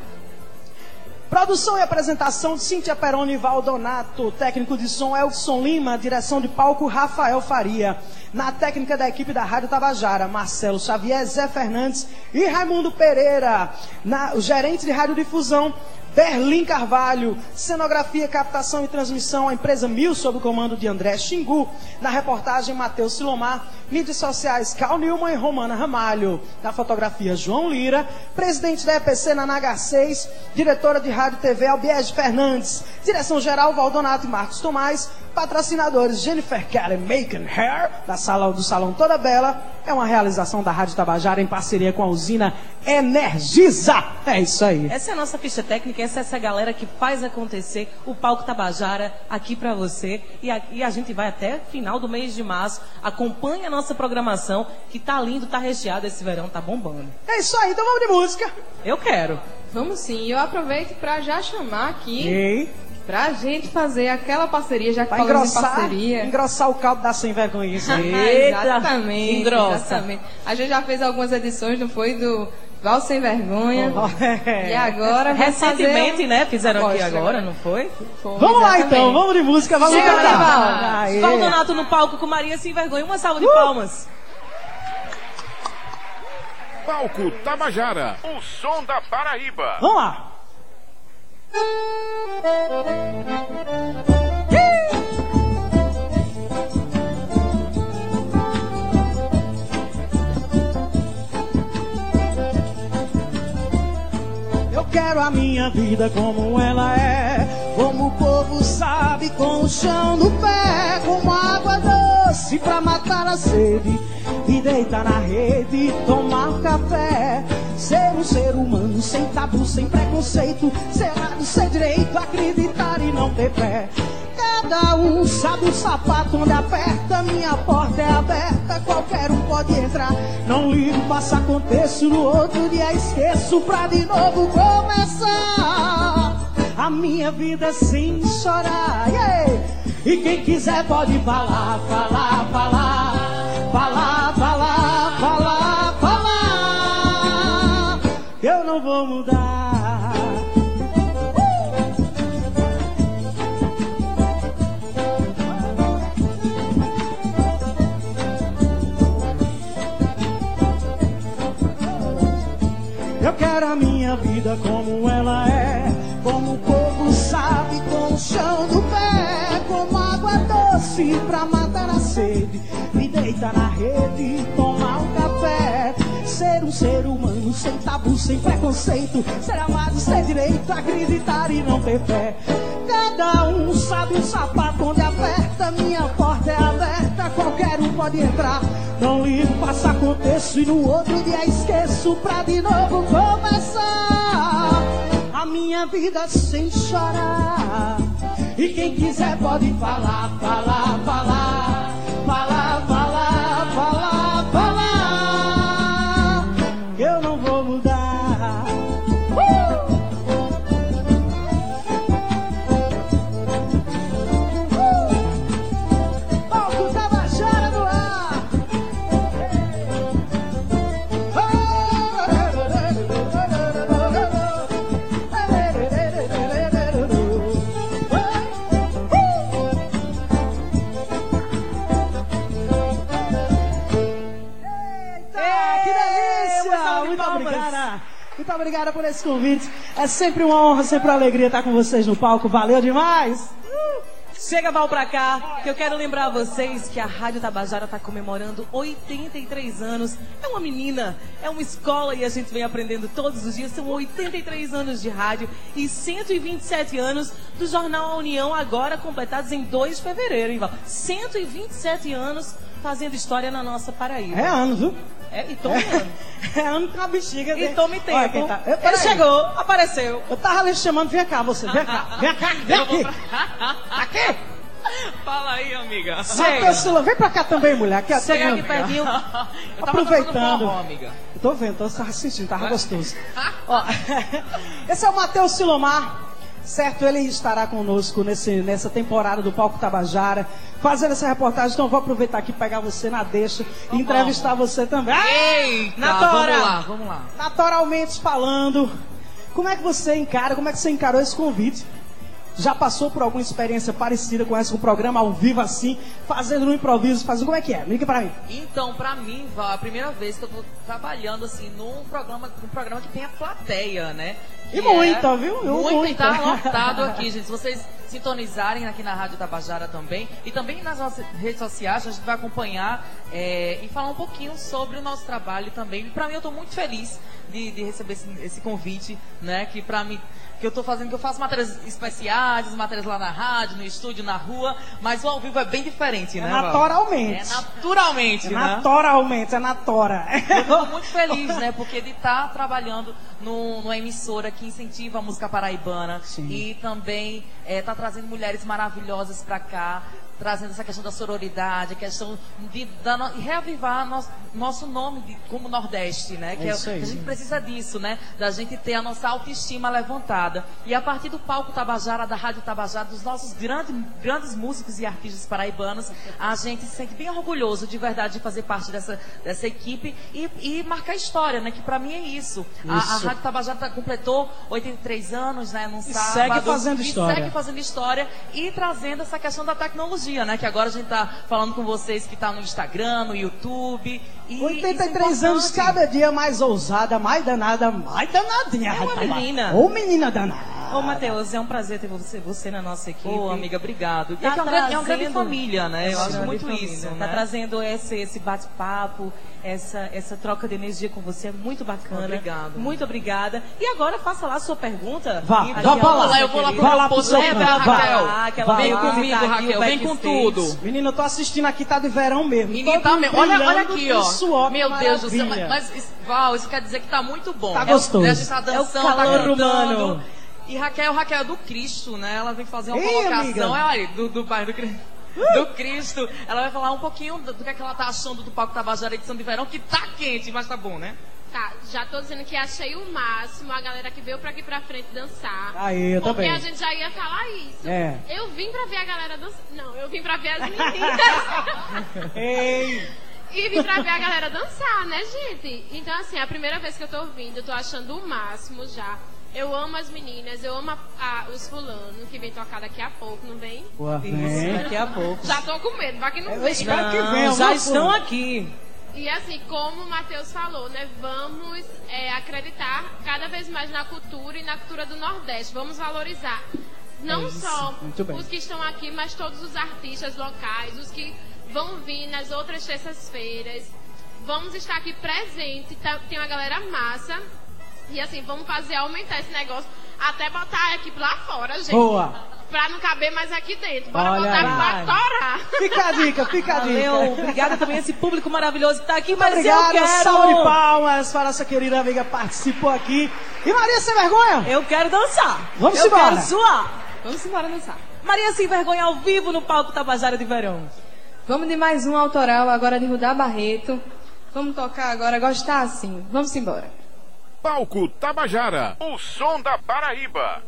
Produção e apresentação de Cíntia Peroni Valdonato. Técnico de som Elson Lima. Direção de palco Rafael Faria. Na técnica da equipe da Rádio Tabajara, Marcelo Xavier, Zé Fernandes e Raimundo Pereira. Na, o gerente de radiodifusão, Berlim Carvalho. Cenografia, captação e transmissão, a empresa Mil, sob o comando de André Xingu. Na reportagem, Matheus Silomar. Mídias sociais, Cal Nilman e Romana Ramalho. Na fotografia, João Lira. Presidente da EPC na NH6. Diretora de Rádio TV, Albiege Fernandes. Direção-geral, Valdonato e Marcos Tomás. Patrocinadores, Jennifer Kelly Make Hair, da sala do Salão Toda Bela. É uma realização da Rádio Tabajara em parceria com a usina Energisa. É isso aí. Essa é a nossa ficha técnica, essa é essa galera que faz acontecer o Palco Tabajara aqui pra você. E a, e a gente vai até final do mês de março. Acompanhe a nossa programação, que tá lindo, tá recheado esse verão, tá bombando. É isso aí, então vamos de música. Eu quero. Vamos sim. E eu aproveito pra já chamar aqui Ei. Pra gente fazer aquela parceria, já que Pra falamos em engrossar, parceria. engrossar o caldo da sem vergonha. exatamente, Engrossa. exatamente. A gente já fez algumas edições, não foi? Do Val Sem Vergonha. é. E agora Recentemente, fazer... né? Fizeram aqui agora, não foi? Foi, Vamos lá exatamente. então, vamos de música, vamos Chega, cantar. Valdonato no palco com Maria Sem Vergonha. Uma salva de Uh! palmas. Palco Tabajara, o som da Paraíba. Vamos lá. Eu quero a minha vida como ela é, como o povo sabe, com o chão no pé, como água doce pra matar a sede, e deitar na rede, tomar café. Ser um ser humano sem tabu, sem preconceito, ser lado, ser direito, acreditar e não ter fé. Cada um sabe o sapato onde aperta, minha porta é aberta, qualquer um pode entrar. Não ligo, passa, aconteço, no outro dia esqueço pra de novo começar. A minha vida sem chorar. yeah! E quem quiser pode falar, falar, falar, Eu vou mudar. Eu quero a minha vida como ela é, como o povo sabe, com o chão do pé, como água doce pra matar a sede, me deitar na rede, café, ser um ser humano sem tabu, sem preconceito, ser amado, ser direito, acreditar e não ter fé. Cada um sabe o sapato onde aperta, minha porta é aberta, qualquer um pode entrar. Não ligo, passa, aconteço e no outro dia esqueço pra de novo começar a minha vida sem chorar. E quem quiser pode falar, falar, falar, obrigada por esse convite. É sempre uma honra, sempre uma alegria estar com vocês no palco. Valeu demais! Chega, Val, pra cá, que eu quero lembrar a vocês que a Rádio Tabajara está comemorando 83 anos. É uma menina, é uma escola e a gente vem aprendendo todos os dias. São 83 anos de rádio e 127 anos do Jornal A União, agora completados em 2 de fevereiro, hein, Val? 127 anos fazendo história na nossa Paraíba. É ano, viu? É, e tome ano. É ano com a bexiga. E tome tempo. Olha tá- Eu- Ele peraí. chegou, apareceu. Eu tava ali chamando, vem cá você, vem cá, vem cá, vem aqui. Aqui! Fala aí, amiga. Matheus Silva, vem pra cá também, mulher. Aqui, Chega aqui pertinho. Eu tava Aproveitando. forró, amiga. Eu tô vendo, tô tava assistindo, tava gostoso. Ó, esse é o Matheus Silomar. Certo, ele estará conosco nesse, nessa temporada do Palco Tabajara, fazendo essa reportagem. Então, eu vou aproveitar aqui, pegar você na deixa e entrevistar você também. Ah! Eita, Natora! vamos lá, vamos lá. Naturalmente falando, como é que você encara, como é que você encarou esse convite? Já passou por alguma experiência parecida com essa, um programa ao vivo assim, fazendo no improviso, fazendo como é que é? Liga pra mim. Então, pra mim, Val, é a primeira vez que eu tô trabalhando assim num programa, num programa que tem a plateia, né? E Que muita, viu? E Muito, muita. tá lotado aqui, gente. Se vocês sintonizarem aqui na Rádio Tabajara também e também nas nossas redes sociais, a gente vai acompanhar é, e falar um pouquinho sobre o nosso trabalho também. E pra mim, eu tô muito feliz de, de receber esse, esse convite, né? Que pra mim que eu tô fazendo, que eu faço matérias especiais, matérias lá na rádio, no estúdio, na rua, mas o ao vivo é bem diferente, É né? Val? naturalmente. É naturalmente, É né? naturalmente, é na tora. Eu fico muito feliz, né? Porque de estar trabalhando no, numa emissora que incentiva a música paraibana Sim. e também está trazendo mulheres maravilhosas para cá, trazendo essa questão da sororidade, a questão de da no- reavivar nosso, nosso nome de- como Nordeste, né? Que É é isso a gente precisa disso, né? Da gente ter a nossa autoestima levantada. E a partir do palco Tabajara, da Rádio Tabajara, dos nossos grandes, grandes músicos e artistas paraibanos, a gente se sente bem orgulhoso de verdade de fazer parte dessa, dessa equipe e, e marcar história, né? Que pra mim é isso. A, a Isso. Rádio Tabajara tá- completou 83 anos, né? Num E sábado. segue fazendo E história. segue fazendo história e trazendo essa questão da tecnologia, né? Que agora a gente tá falando com vocês que tá no Instagram, no YouTube. E 83 isso é anos, cada dia mais ousada, mais danada, mais danadinha. É uma menina. Ô menina danada. Ô, Matheus, é um prazer ter você, você na nossa equipe. Ô, amiga, obrigado. Tá é é uma grande, é uma grande trazendo- família, né? Eu acho muito família. isso, Tá né? trazendo esse, esse bate-papo, essa, essa troca de energia com você. É muito bacana. Obrigado. Muito obrigada. E agora, faça lá a sua pergunta. Vá, vá pra lá. eu vou lá querida. Vai lá pro seu Leva. Raquel. Que ela Vai, veio vai. visitar aqui Raquel, vem com tudo. Menina, eu tô assistindo aqui, tá de verão mesmo. Menino, Todo tá mesmo. Olha, olha aqui, ó. Suor, Meu Deus do céu. Mas, isso- Val, isso quer dizer que tá muito bom. Tá É gostoso. A gente tá É o dançando, calor tá cantando. humano. E Raquel, Raquel é do Cristo, né? Ela vem fazer uma Ei, colocação. amiga. Olha, do, do bairro do Cristo. Do Cristo, ela vai falar um pouquinho do, do que, é que ela tá achando do Palco Tabajara edição de verão, que tá quente, mas tá bom, né? Tá, já tô dizendo que achei o máximo a galera que veio pra aqui pra frente dançar. Aí, eu porque também. a gente já ia falar isso. É. Eu vim pra ver a galera dançar. Não, eu vim pra ver as meninas. Ei, e vim pra ver a galera dançar, né, gente? Então, assim, é a primeira vez que eu tô ouvindo, eu tô achando o máximo já. Eu amo as meninas, eu amo a- a- os fulanos que vem tocar daqui a pouco, não vem? Boa, vem. daqui a pouco. Já tô com medo, vai que não Eu vem. espero que Não, venha. já estão aqui. E assim, como o Matheus falou, né? Vamos é, acreditar cada vez mais na cultura e na cultura do Nordeste. Vamos valorizar. Não É só os que estão aqui, mas todos os artistas locais, os que vão vir nas outras terças-feiras. Vamos estar aqui presente. tá- Tem uma galera massa. E assim, vamos fazer aumentar esse negócio. Até botar a equipe lá fora, gente. Boa. Pra não caber mais aqui dentro. Bora Olha botar aí. pra torar. Fica a dica, fica a dica. Valeu, obrigada também a esse público maravilhoso que tá aqui, Muito mas obrigado, eu quero... salve de palmas para essa querida amiga que participou aqui. E Maria Sem Vergonha? Eu quero dançar. Vamos eu embora. quero suar. Vamos embora dançar. Maria Sem Vergonha ao vivo no palco Tabajara de Verão. Vamos de mais um autoral agora de Rudá Barreto. Vamos tocar agora, gostar assim. Vamos embora. Palco Tabajara, o som da Paraíba.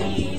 Assim,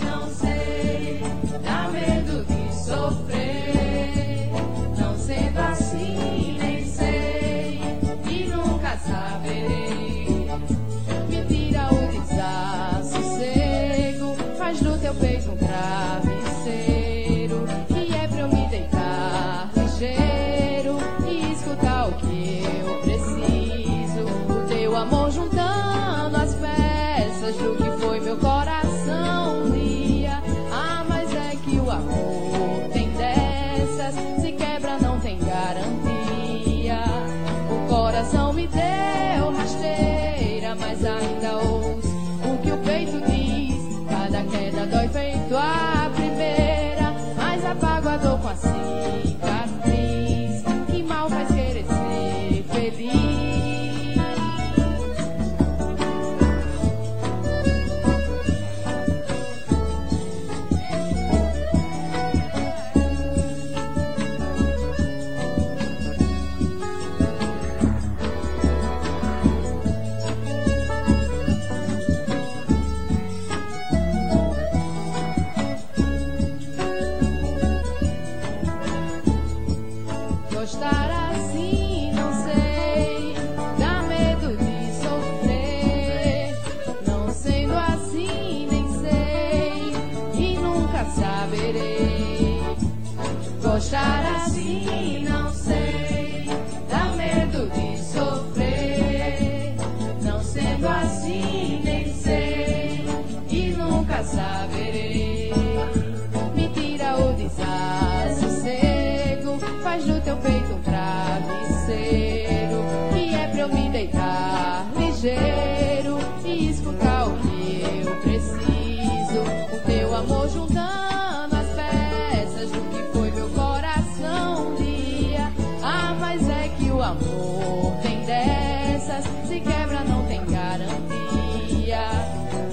ligeiro e escutar o que eu preciso. O teu amor juntando as peças do que foi meu coração um dia. Ah, mas é que o amor tem dessas, se quebra não tem garantia.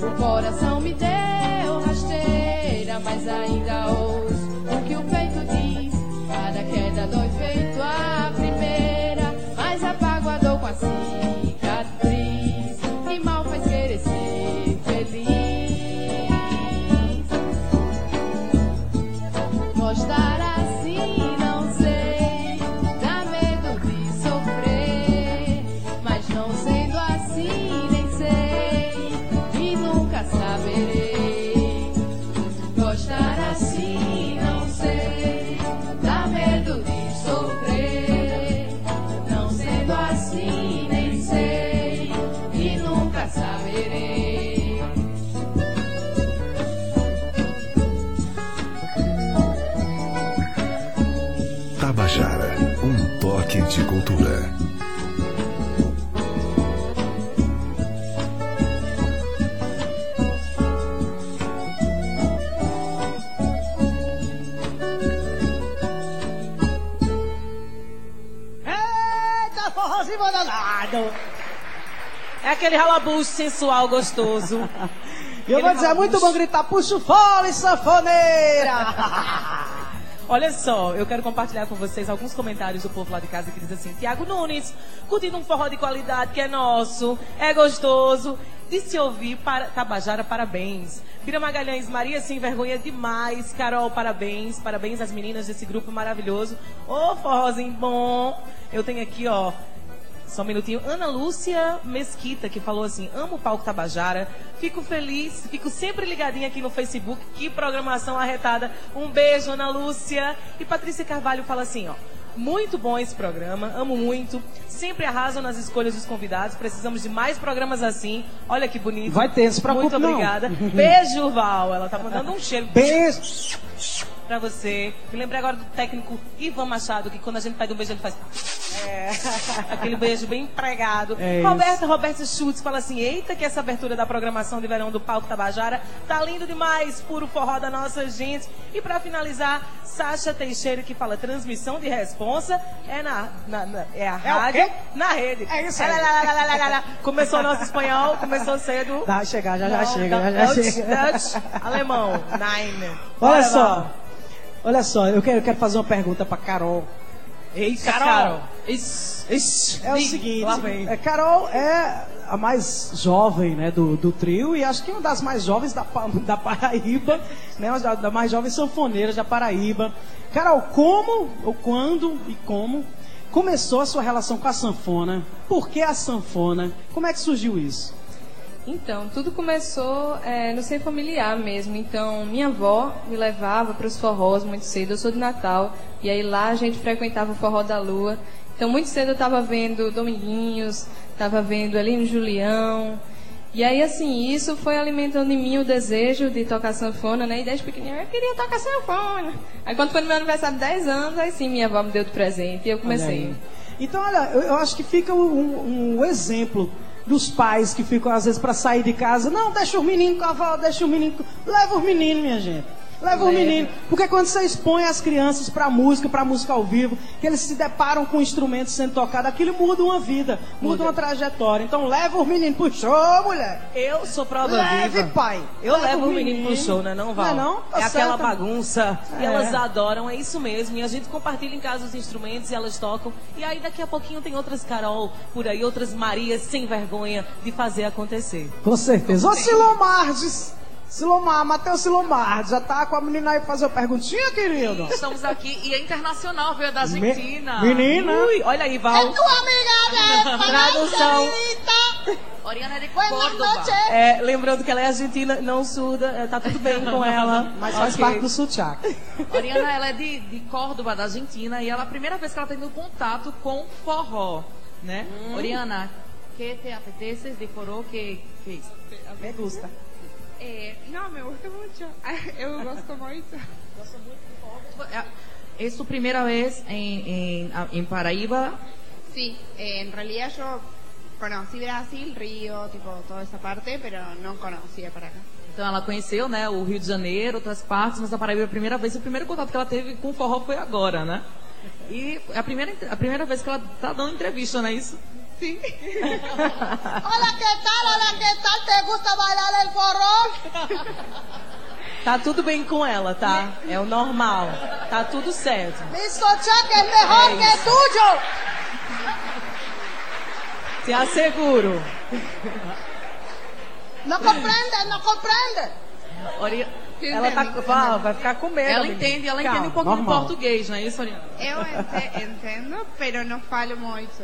O coração me deu rasteira, mas ainda ouço É aquele ralabucho sensual gostoso. E eu vou dizer, é muito bom gritar, puxa o fole, sanfoneira. Olha só, eu quero compartilhar com vocês alguns comentários do povo lá de casa que diz assim: Tiago Nunes, curtindo um forró de qualidade que é nosso, é gostoso. De se ouvir, para, Tabajara, parabéns. Bira Magalhães, Maria sem vergonha demais. Carol, parabéns. Parabéns às meninas desse grupo maravilhoso. Ô, forrozinho bom. Eu tenho aqui, ó, só um minutinho. Ana Lúcia Mesquita, que falou assim: amo o palco Tabajara. Fico feliz, fico sempre ligadinha aqui no Facebook. Que programação arretada. Um beijo, Ana Lúcia. E Patrícia Carvalho fala assim: ó. Muito bom esse programa, amo muito. Sempre arrasam nas escolhas dos convidados. Precisamos de mais programas assim. Olha que bonito. Vai ter, não se preocupe Muito não. obrigada. Beijo, Val. Ela tá mandando um cheiro. Beijo. Pra você. Me lembrei agora do técnico Ivan Machado, que quando a gente pede um beijo, ele faz. Aquele beijo bem empregado. É. Roberta, Roberta Schultz fala assim: Eita, que essa abertura da programação de verão do Palco Tabajara tá lindo demais, puro forró da nossa gente. E pra finalizar, Sasha Teixeira que fala transmissão de responsa é na, na- na- é a É rádio na rede. É isso aí. Começou o nosso espanhol, começou cedo. Vai chegar, já já Não, chega, já já Dutch, chega. Dutch, alemão, nine. Olha Bora, só. Olha só, eu quero, eu quero fazer uma pergunta pra Carol. Carol. Carol. Isso, é o seguinte, é, Carol é a mais jovem né, do, do trio e acho que uma das mais jovens da, da Paraíba, né, uma da, da mais jovem sanfoneira da Paraíba. Carol, como, ou quando e como começou a sua relação com a sanfona? Por que a sanfona? Como é que surgiu isso? Então, tudo começou é, no ser familiar mesmo. Então, minha avó me levava para os forrós muito cedo. Eu sou de Natal. E aí lá a gente frequentava o Forró da Lua. Então, muito cedo eu estava vendo Dominguinhos, estava vendo Elino Julião. E aí, assim, isso foi alimentando em mim o desejo de tocar sanfona, né? E desde pequenininha eu queria tocar sanfona. Aí, quando foi no meu aniversário de 10 anos, aí sim minha avó me deu de presente e eu Olha comecei. aí. Então, olha, eu, eu acho que fica um, um exemplo dos pais que ficam, às vezes, para sair de casa. Não, deixa os meninos com a avó, deixa os meninos. com-" Leva os meninos, minha gente. Leva os Leva. meninos. Porque quando você expõe as crianças para música, para música ao vivo, que eles se deparam com instrumentos sendo tocados, aquilo muda uma vida, muda, uma trajetória. Então, leva os meninos pro show, mulher. Eu sou prova Leve, viva. pai. Eu Leva levo o o menino pro menino. show, né? Não, Val? Não é não? Tá é aquela bagunça. E É. elas adoram, é isso mesmo. E a gente compartilha em casa os instrumentos e elas tocam. E aí daqui a pouquinho tem outras Carol por aí, outras Marias sem vergonha de fazer acontecer. Com certeza. Ô, Silomardes. Silomar, Matheus Silomar, já tá com a menina aí fazer uma perguntinha, querido? Estamos aqui e é internacional, veio da Me- Argentina. menina. Ui, olha aí, Val. Tradução. Oriana é de Córdoba. É, lembrando que ela é argentina, não surda, é, tá tudo bem com ela. Mas faz Ok. parte do sotaque. Oriana, ela é de, de Córdoba, da Argentina, e ela é a primeira vez que ela está tendo contato com forró, né? Hum. Oriana, que te apetece de forró que, que Me gusta. Eh, no, me gusta mucho. Eu gosto muito. ¿Es tu primera vez en, en, en Paraíba? Sí, eh, en realidad yo conocí Brasil, Río, tipo toda esa parte, pero no conocía para acá. Então ela conheceu, né, o Rio de Janeiro, outras partes, mas a Paraíba é a primeira vez, o primeiro contato que ela teve com o forró foi agora, né? E é a primeira, a primeira vez que ela tá dando entrevista, não é isso? Sim. Hola, ¿qué tal? Hola, ¿qué tal? ¿Te gusta bailar el forró? Tá tudo bem com ela, tá? É o normal. Tá tudo certo. Mi sochaca es mejor que tuyo. Te asseguro. No comprende, no comprende. Ori- Ela tá, vai, vai ficar com medo. Ela menina. entende, ela Calma, entende um de normal. português, não é isso, Oriana? Eu ente- entendo, pero no falo muito.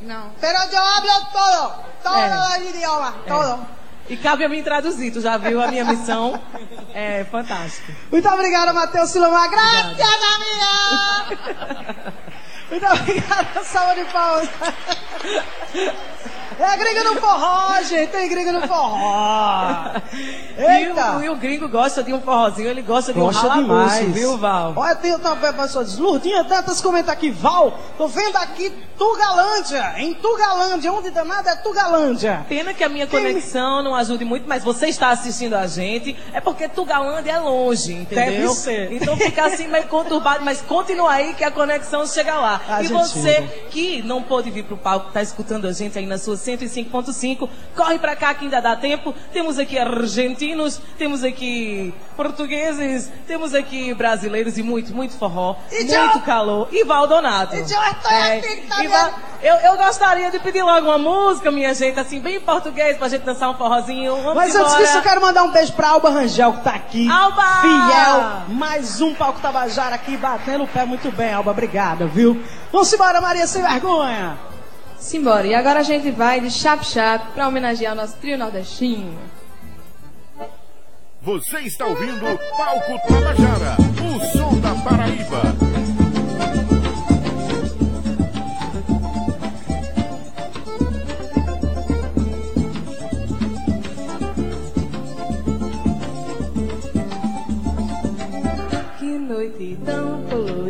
Não. Pero yo hablo todo. Todo el idioma. É. Todo. E cabe a mim traduzir, tu já viu a minha missão? É fantástico. Muito obrigada, Matheus Silomar. Graças, amiga. Muito obrigada, salva de palmas. É a gringa no forró, gente. Tem gringa no forró. E Eita. o, e o gringo gosta de um forrozinho, ele gosta de Gosta um ralabuço, demais. viu, Val? Olha, tem uma pessoa diz, Lourdinha Dantas comenta aqui, Val, tô vendo aqui Tugalândia, em Tugalândia, onde danada é Tugalândia? Pena que a minha conexão não ajude muito, mas você está assistindo a gente, é porque Tugalândia é longe, entendeu? Deve ser. Então fica assim meio conturbado, mas continua aí que a conexão chega lá. A e você chega. que não pôde vir pro palco, tá escutando a gente aí na sua 105.5, corre pra cá que ainda dá tempo. Temos aqui argentinos, temos aqui portugueses, temos aqui brasileiros e muito, muito forró, E muito eu- calor. E Valdonato. E eu tá e Val- eu, eu gostaria de pedir logo uma música, minha gente, assim, bem em português, pra gente dançar um forrozinho. Vamos Mas antes embora. disso, eu quero mandar um beijo pra Alba Rangel, que tá aqui. Alba! Fiel. Mais um palco Tabajara aqui, batendo o pé muito bem, Alba. Obrigada, viu? Vamos embora, Maria Sem Vergonha. Simbora. E agora a gente vai de Chap Chap pra homenagear o nosso trio nordestino. Você está ouvindo Palco Tabajara, o som da Paraíba. Que noite tão colorida,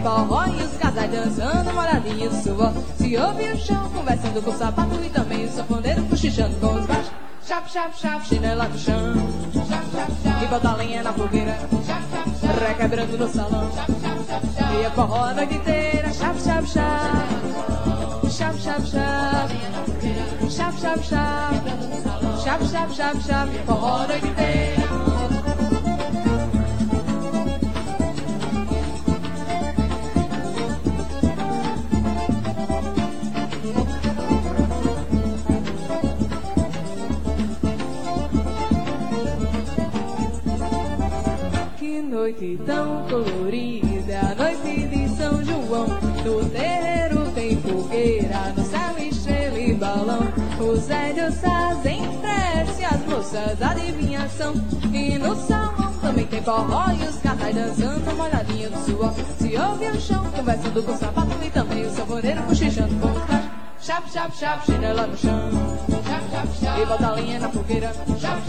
forró e os casais dançando, molhadinho no suor. Se ouve o chão conversando com o sapato e também o sanfoneiro cochichando com os baixos. Chap, chap, chap, chinela no chão. Chap, chap, chap. E bota a lenha na fogueira. Chap, chap, chap. Requebrando no salão. Chap, chap, chap, chap. E é forró a inteira. Chap, chap, chap. Chap, chap, chap. Chap, chap, chap. Chap, chap, chap, chap. Forró a noite inteira. Noite tão colorida, noite de São João. No terreiro tem fogueira, no céu estrela e balão. Os velhos fazem prece, as moças adivinhação. E no salão também tem forró e os casais dançando, molhadinho do suor. Se ouve o chão conversando com o sapato e também o sanfoneiro cochichando com cachos. Chap, chap, chap, chinela no chão. E bota a linha na fogueira. Chap.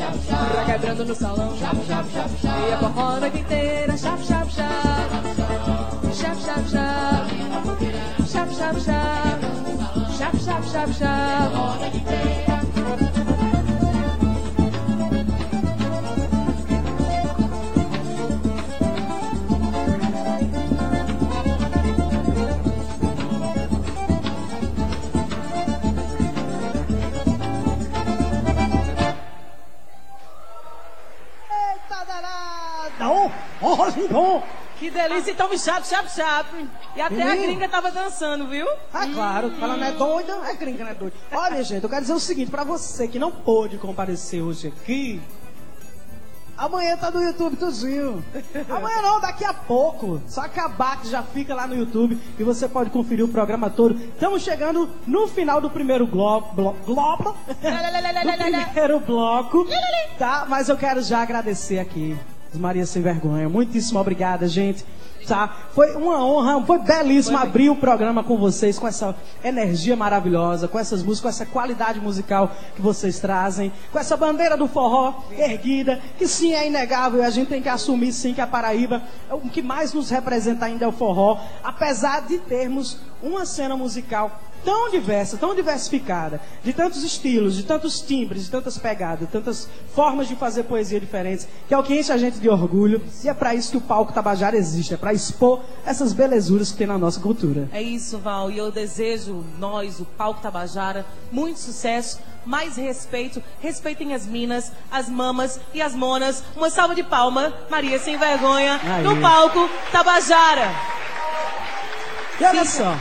Requebrando no salão. E a forró a noite inteira. Chap, chap, chap. Chap, chap, chap. Chap, chap, chap. Chap, chap, chap, chap. Oh, bom. Que delícia, então me chap, chap, chap. E até a Menino. gringa tava dançando, viu? Ah, claro, ela não é doida, é gringa, não é doida. Olha, gente, eu quero dizer o seguinte, pra você que não pôde comparecer hoje aqui, amanhã tá no YouTube tudinho. Amanhã não, daqui a pouco. Só acabar que já fica lá no YouTube e você pode conferir o programa todo. Estamos chegando no final do primeiro globo. Blo, globo? do primeiro bloco, tá? Mas eu quero já agradecer aqui Maria Sem Vergonha. Muitíssimo obrigada, gente. Tá? Foi uma honra, foi belíssimo abrir o programa com vocês, com essa energia maravilhosa, com essas músicas, com essa qualidade musical que vocês trazem, com essa bandeira do forró erguida, que sim é inegável, a gente tem que assumir sim que a Paraíba, é o que mais nos representa ainda é o forró, apesar de termos uma cena musical tão diversa, tão diversificada, de tantos estilos, de tantos timbres, de tantas pegadas, de tantas formas de fazer poesia diferentes, que é o que enche a gente de orgulho, e é para isso que o palco Tabajara existe, é para expor essas belezuras que tem na nossa cultura. É isso, Val, e eu desejo, nós, o Palco Tabajara, muito sucesso, mais respeito, respeitem as minas, as mamas e as monas. Uma salva de palma, Maria Sem Vergonha, Aí. no Palco Tabajara. E olha só,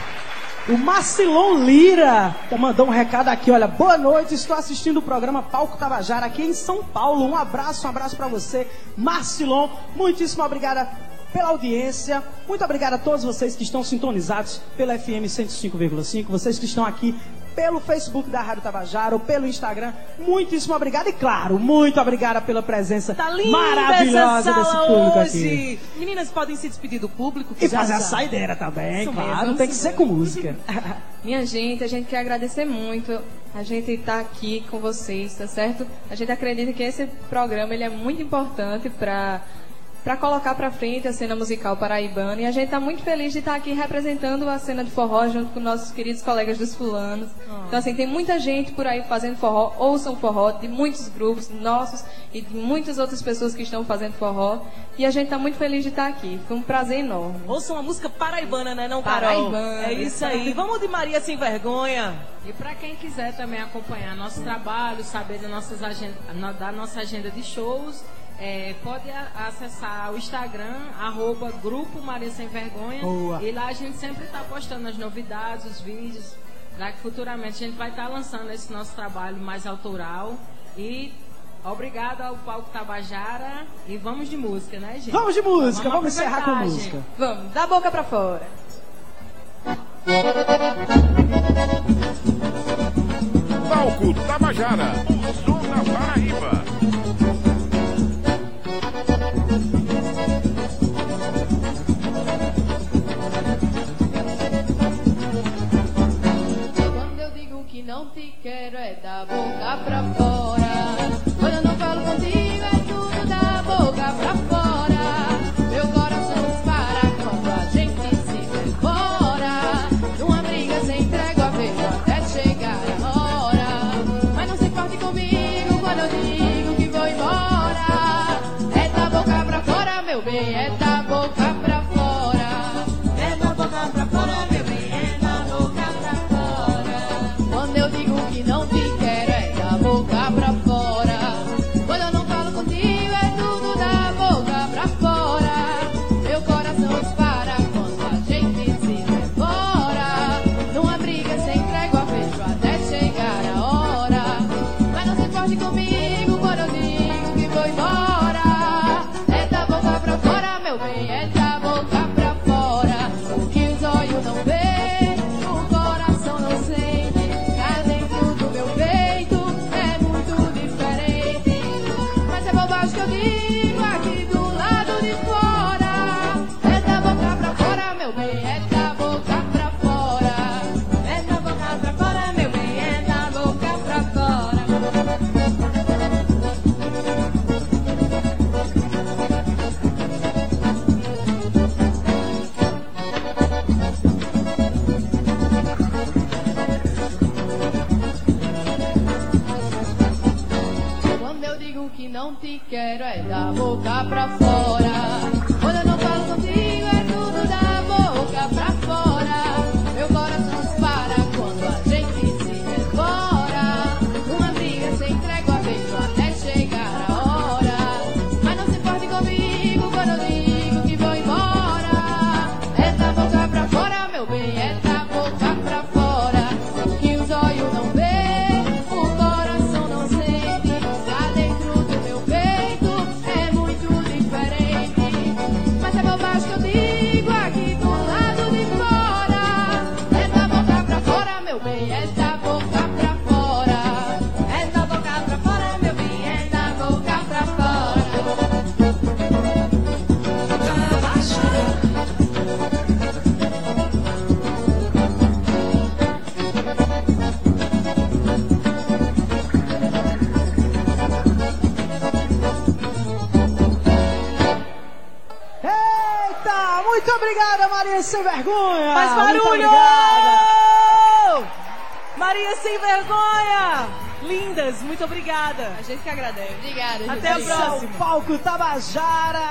o Marcilon Lira mandou um recado aqui, olha, boa noite, estou assistindo o programa Palco Tabajara aqui em São Paulo. Um abraço, um abraço para você, Marcilon. Muitíssimo obrigada pela audiência. Muito obrigado a todos vocês que estão sintonizados pela FM 105,5, vocês que estão aqui pelo Facebook da Rádio Tabajara ou pelo Instagram. Muitíssimo obrigado e claro, muito obrigada pela presença Tá linda maravilhosa desse público hoje. aqui. Meninas podem se despedir do público. que E já fazer a já- saideira também, Isso claro, mesmo, tem que ser com música. Minha gente, a gente quer agradecer muito. A gente está aqui com vocês, tá certo? A gente acredita que esse programa ele é muito importante para para colocar para frente a cena musical paraibana e a gente está muito feliz de estar aqui representando a cena de forró junto com nossos queridos colegas dos fulanos. Então assim, tem muita gente por aí fazendo forró, ouçam forró de muitos grupos nossos e de muitas outras pessoas que estão fazendo forró e a gente está muito feliz de estar aqui. Foi um prazer enorme. Ouça uma música paraibana, né, não, Carol? Paraibana. É isso aí. Vamos de Maria Sem Vergonha. E para quem quiser também acompanhar nosso trabalho, saber da, nossas agenda, da nossa agenda de shows, é, pode acessar o Instagram, arroba Grupo Maria Sem Vergonha. Boa. E lá a gente sempre está postando as novidades, os vídeos, para que futuramente a gente vai estar lançando esse nosso trabalho mais autoral. E obrigado ao Palco Tabajara. E vamos de música, né, gente? Vamos de música, vamos encerrar com música. gente. Vamos, da boca para fora. Palco Tabajara, o som da Paraíba. Não te quero é da boca pra fora. Tabajara.